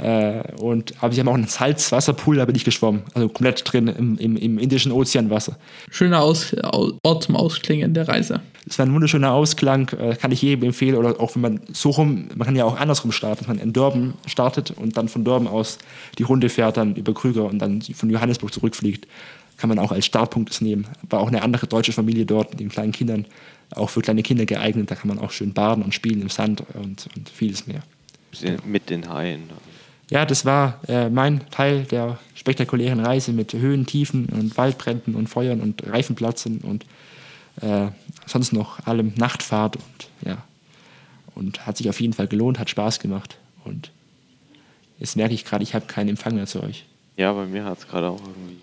Äh, und, aber sie haben auch einen Salzwasserpool, da bin ich geschwommen. Also komplett drin im, im, im Indischen Ozeanwasser. Schöner Aus, Au- Ort zum Ausklingen der Reise. Es war ein wunderschöner Ausklang, äh, kann ich jedem empfehlen. Oder auch wenn man so rum, man kann ja auch andersrum starten, dass man in Durban startet und dann von Durban aus die Runde fährt, dann über Krüger und dann von Johannesburg zurückfliegt. Kann man auch als Startpunkt nehmen. War auch eine andere deutsche Familie dort mit den kleinen Kindern, auch für kleine Kinder geeignet. Da kann man auch schön baden und spielen im Sand und, und vieles mehr. Mit den Haien. Ja, das war äh, mein Teil der spektakulären Reise mit Höhen, Tiefen und Waldbränden und Feuern und Reifenplatzen und äh, sonst noch allem Nachtfahrt und ja. Und hat sich auf jeden Fall gelohnt, hat Spaß gemacht. Und jetzt merke ich gerade, ich habe keinen Empfang mehr zu euch. Ja, bei mir hat es gerade auch irgendwie.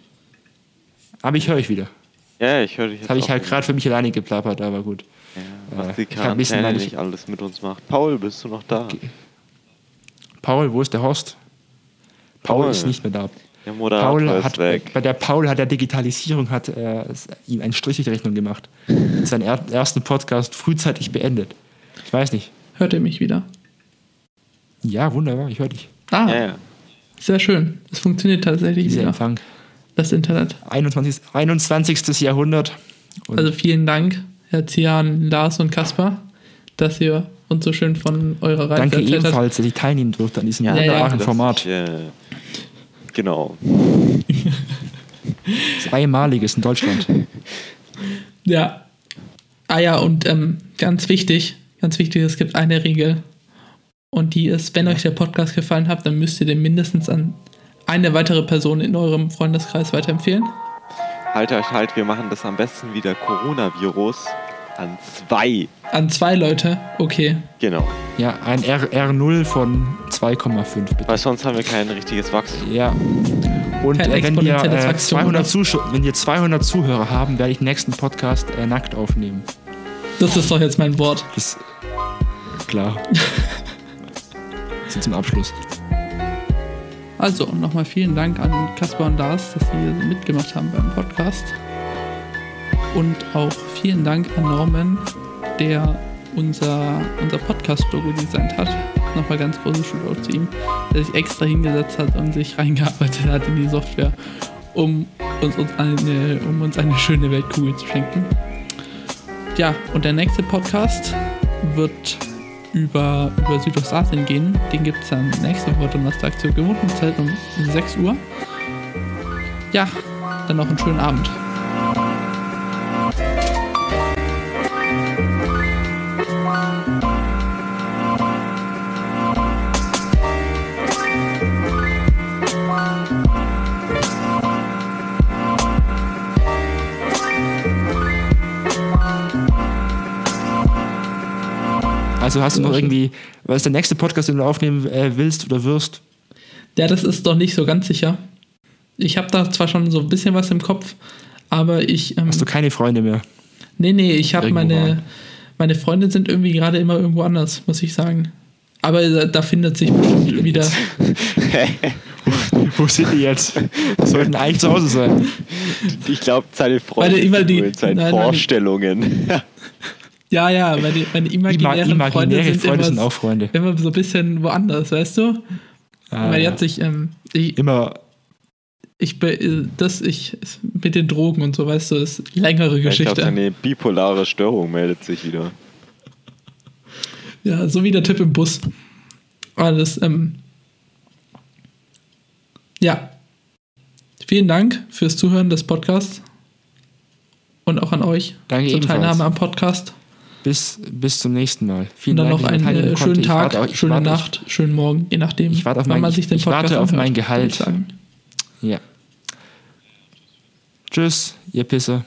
Aber ich höre euch wieder. Ja, ich höre dich Das habe ich halt gerade für mich alleine geplappert, aber gut. Ja, was äh, die ein bisschen, Quarantäne nicht alles mit uns macht. Paul, bist du noch da? Paul, wo ist der Horst? Paul, Paul. ist nicht mehr da. Der Moderator Paul ist hat, weg. bei der Paul hat der Digitalisierung hat, äh, ihm einen Strich durch die Rechnung gemacht. Seinen er ersten Podcast frühzeitig beendet. Ich weiß nicht. Hört ihr mich wieder? Ja, wunderbar, ich höre dich. Ah, Ja, ja. sehr schön. Es funktioniert tatsächlich Dieser wieder, Empfang. Das Internet. 21. 21. Jahrhundert. Und Also vielen Dank, Herr Zian, Lars und Kaspar, dass ihr uns so schön von eurer Reise danke erzählt habt. ebenfalls, dass ich teilnehmen durfte an diesem Ja, wunderbaren dass Format. Ich, äh, genau. Zweimaliges in Deutschland. Ja. Ah ja, und ähm, ganz wichtig, ganz wichtig, es gibt eine Regel. Und die ist, wenn euch der Podcast gefallen hat, dann müsst ihr den mindestens an eine weitere Person in eurem Freundeskreis weiterempfehlen. Halt euch halt, wir machen das am besten wie der Coronavirus an zwei. An zwei Leute, okay. Genau. Ja, ein R R0 von 2,5 bitte. Weil sonst haben wir kein richtiges Wachstum. Ja. Und Kein äh, wenn, wir, exponentielles äh, Wachstum, 200 oder? Zuschau wenn wir 200 Zuhörer haben, werde ich den nächsten Podcast äh, nackt aufnehmen. Das ist doch jetzt mein Wort. Das klar. so zum Abschluss. Also, nochmal vielen Dank an Kaspar und Lars, dass sie hier mitgemacht haben beim Podcast. Und auch vielen Dank an Norman, der unser, unser Podcast-Logo designt hat. Nochmal ganz großes Shoutout zu ihm, der sich extra hingesetzt hat und sich reingearbeitet hat in die Software, um uns, uns, eine, um uns eine schöne Weltkugel zu schenken. Ja, und der nächste Podcast wird über, über Südostasien gehen. Den gibt es dann nächste Woche Donnerstag zur gewohnten Zeit um 6 Uhr. Ja, dann noch einen schönen Abend. Also hast du noch irgendwie, was ist der nächste Podcast, den du aufnehmen äh, willst oder wirst? Ja, das ist doch nicht so ganz sicher. Ich habe da zwar schon so ein bisschen was im Kopf, aber ich. Ähm, Hast du keine Freunde mehr? nee, nee, ich habe meine. Meine Freunde sind irgendwie gerade immer irgendwo anders, muss ich sagen. Aber da, da findet sich bestimmt wieder. Wo sind die jetzt? Sollten eigentlich zu Hause sein. Ich glaube, seine Freunde seinen nein, nein. Vorstellungen. Ja, ja, meine, meine Ima imaginären imaginäre Freunde sind, Freunde immer, sind auch Freunde. immer so ein bisschen woanders, weißt du? Ah, Weil ja. jetzt sich, ähm, ich, Immer, ich, be- das, ich, mit den Drogen und so, weißt du, ist längere Ich glaube, Geschichte. seine bipolare Störung meldet sich wieder. Ja, so wie der Tipp im Bus. Alles, ähm, ja. Vielen Dank fürs Zuhören des Podcasts. Und auch an euch Danke zur ebenfalls. Teilnahme am Podcast. Bis, bis zum nächsten Mal. Und Vielen dann Dank, noch ich einen äh, schönen Ich Tag, auf- ich schöne warte- Nacht, schönen Morgen, je nachdem, Ich warte auf mein- man sich den ich Podcast warte auf anhört, mein Gehalt. ich. Ja. Tschüss, ihr Pisser.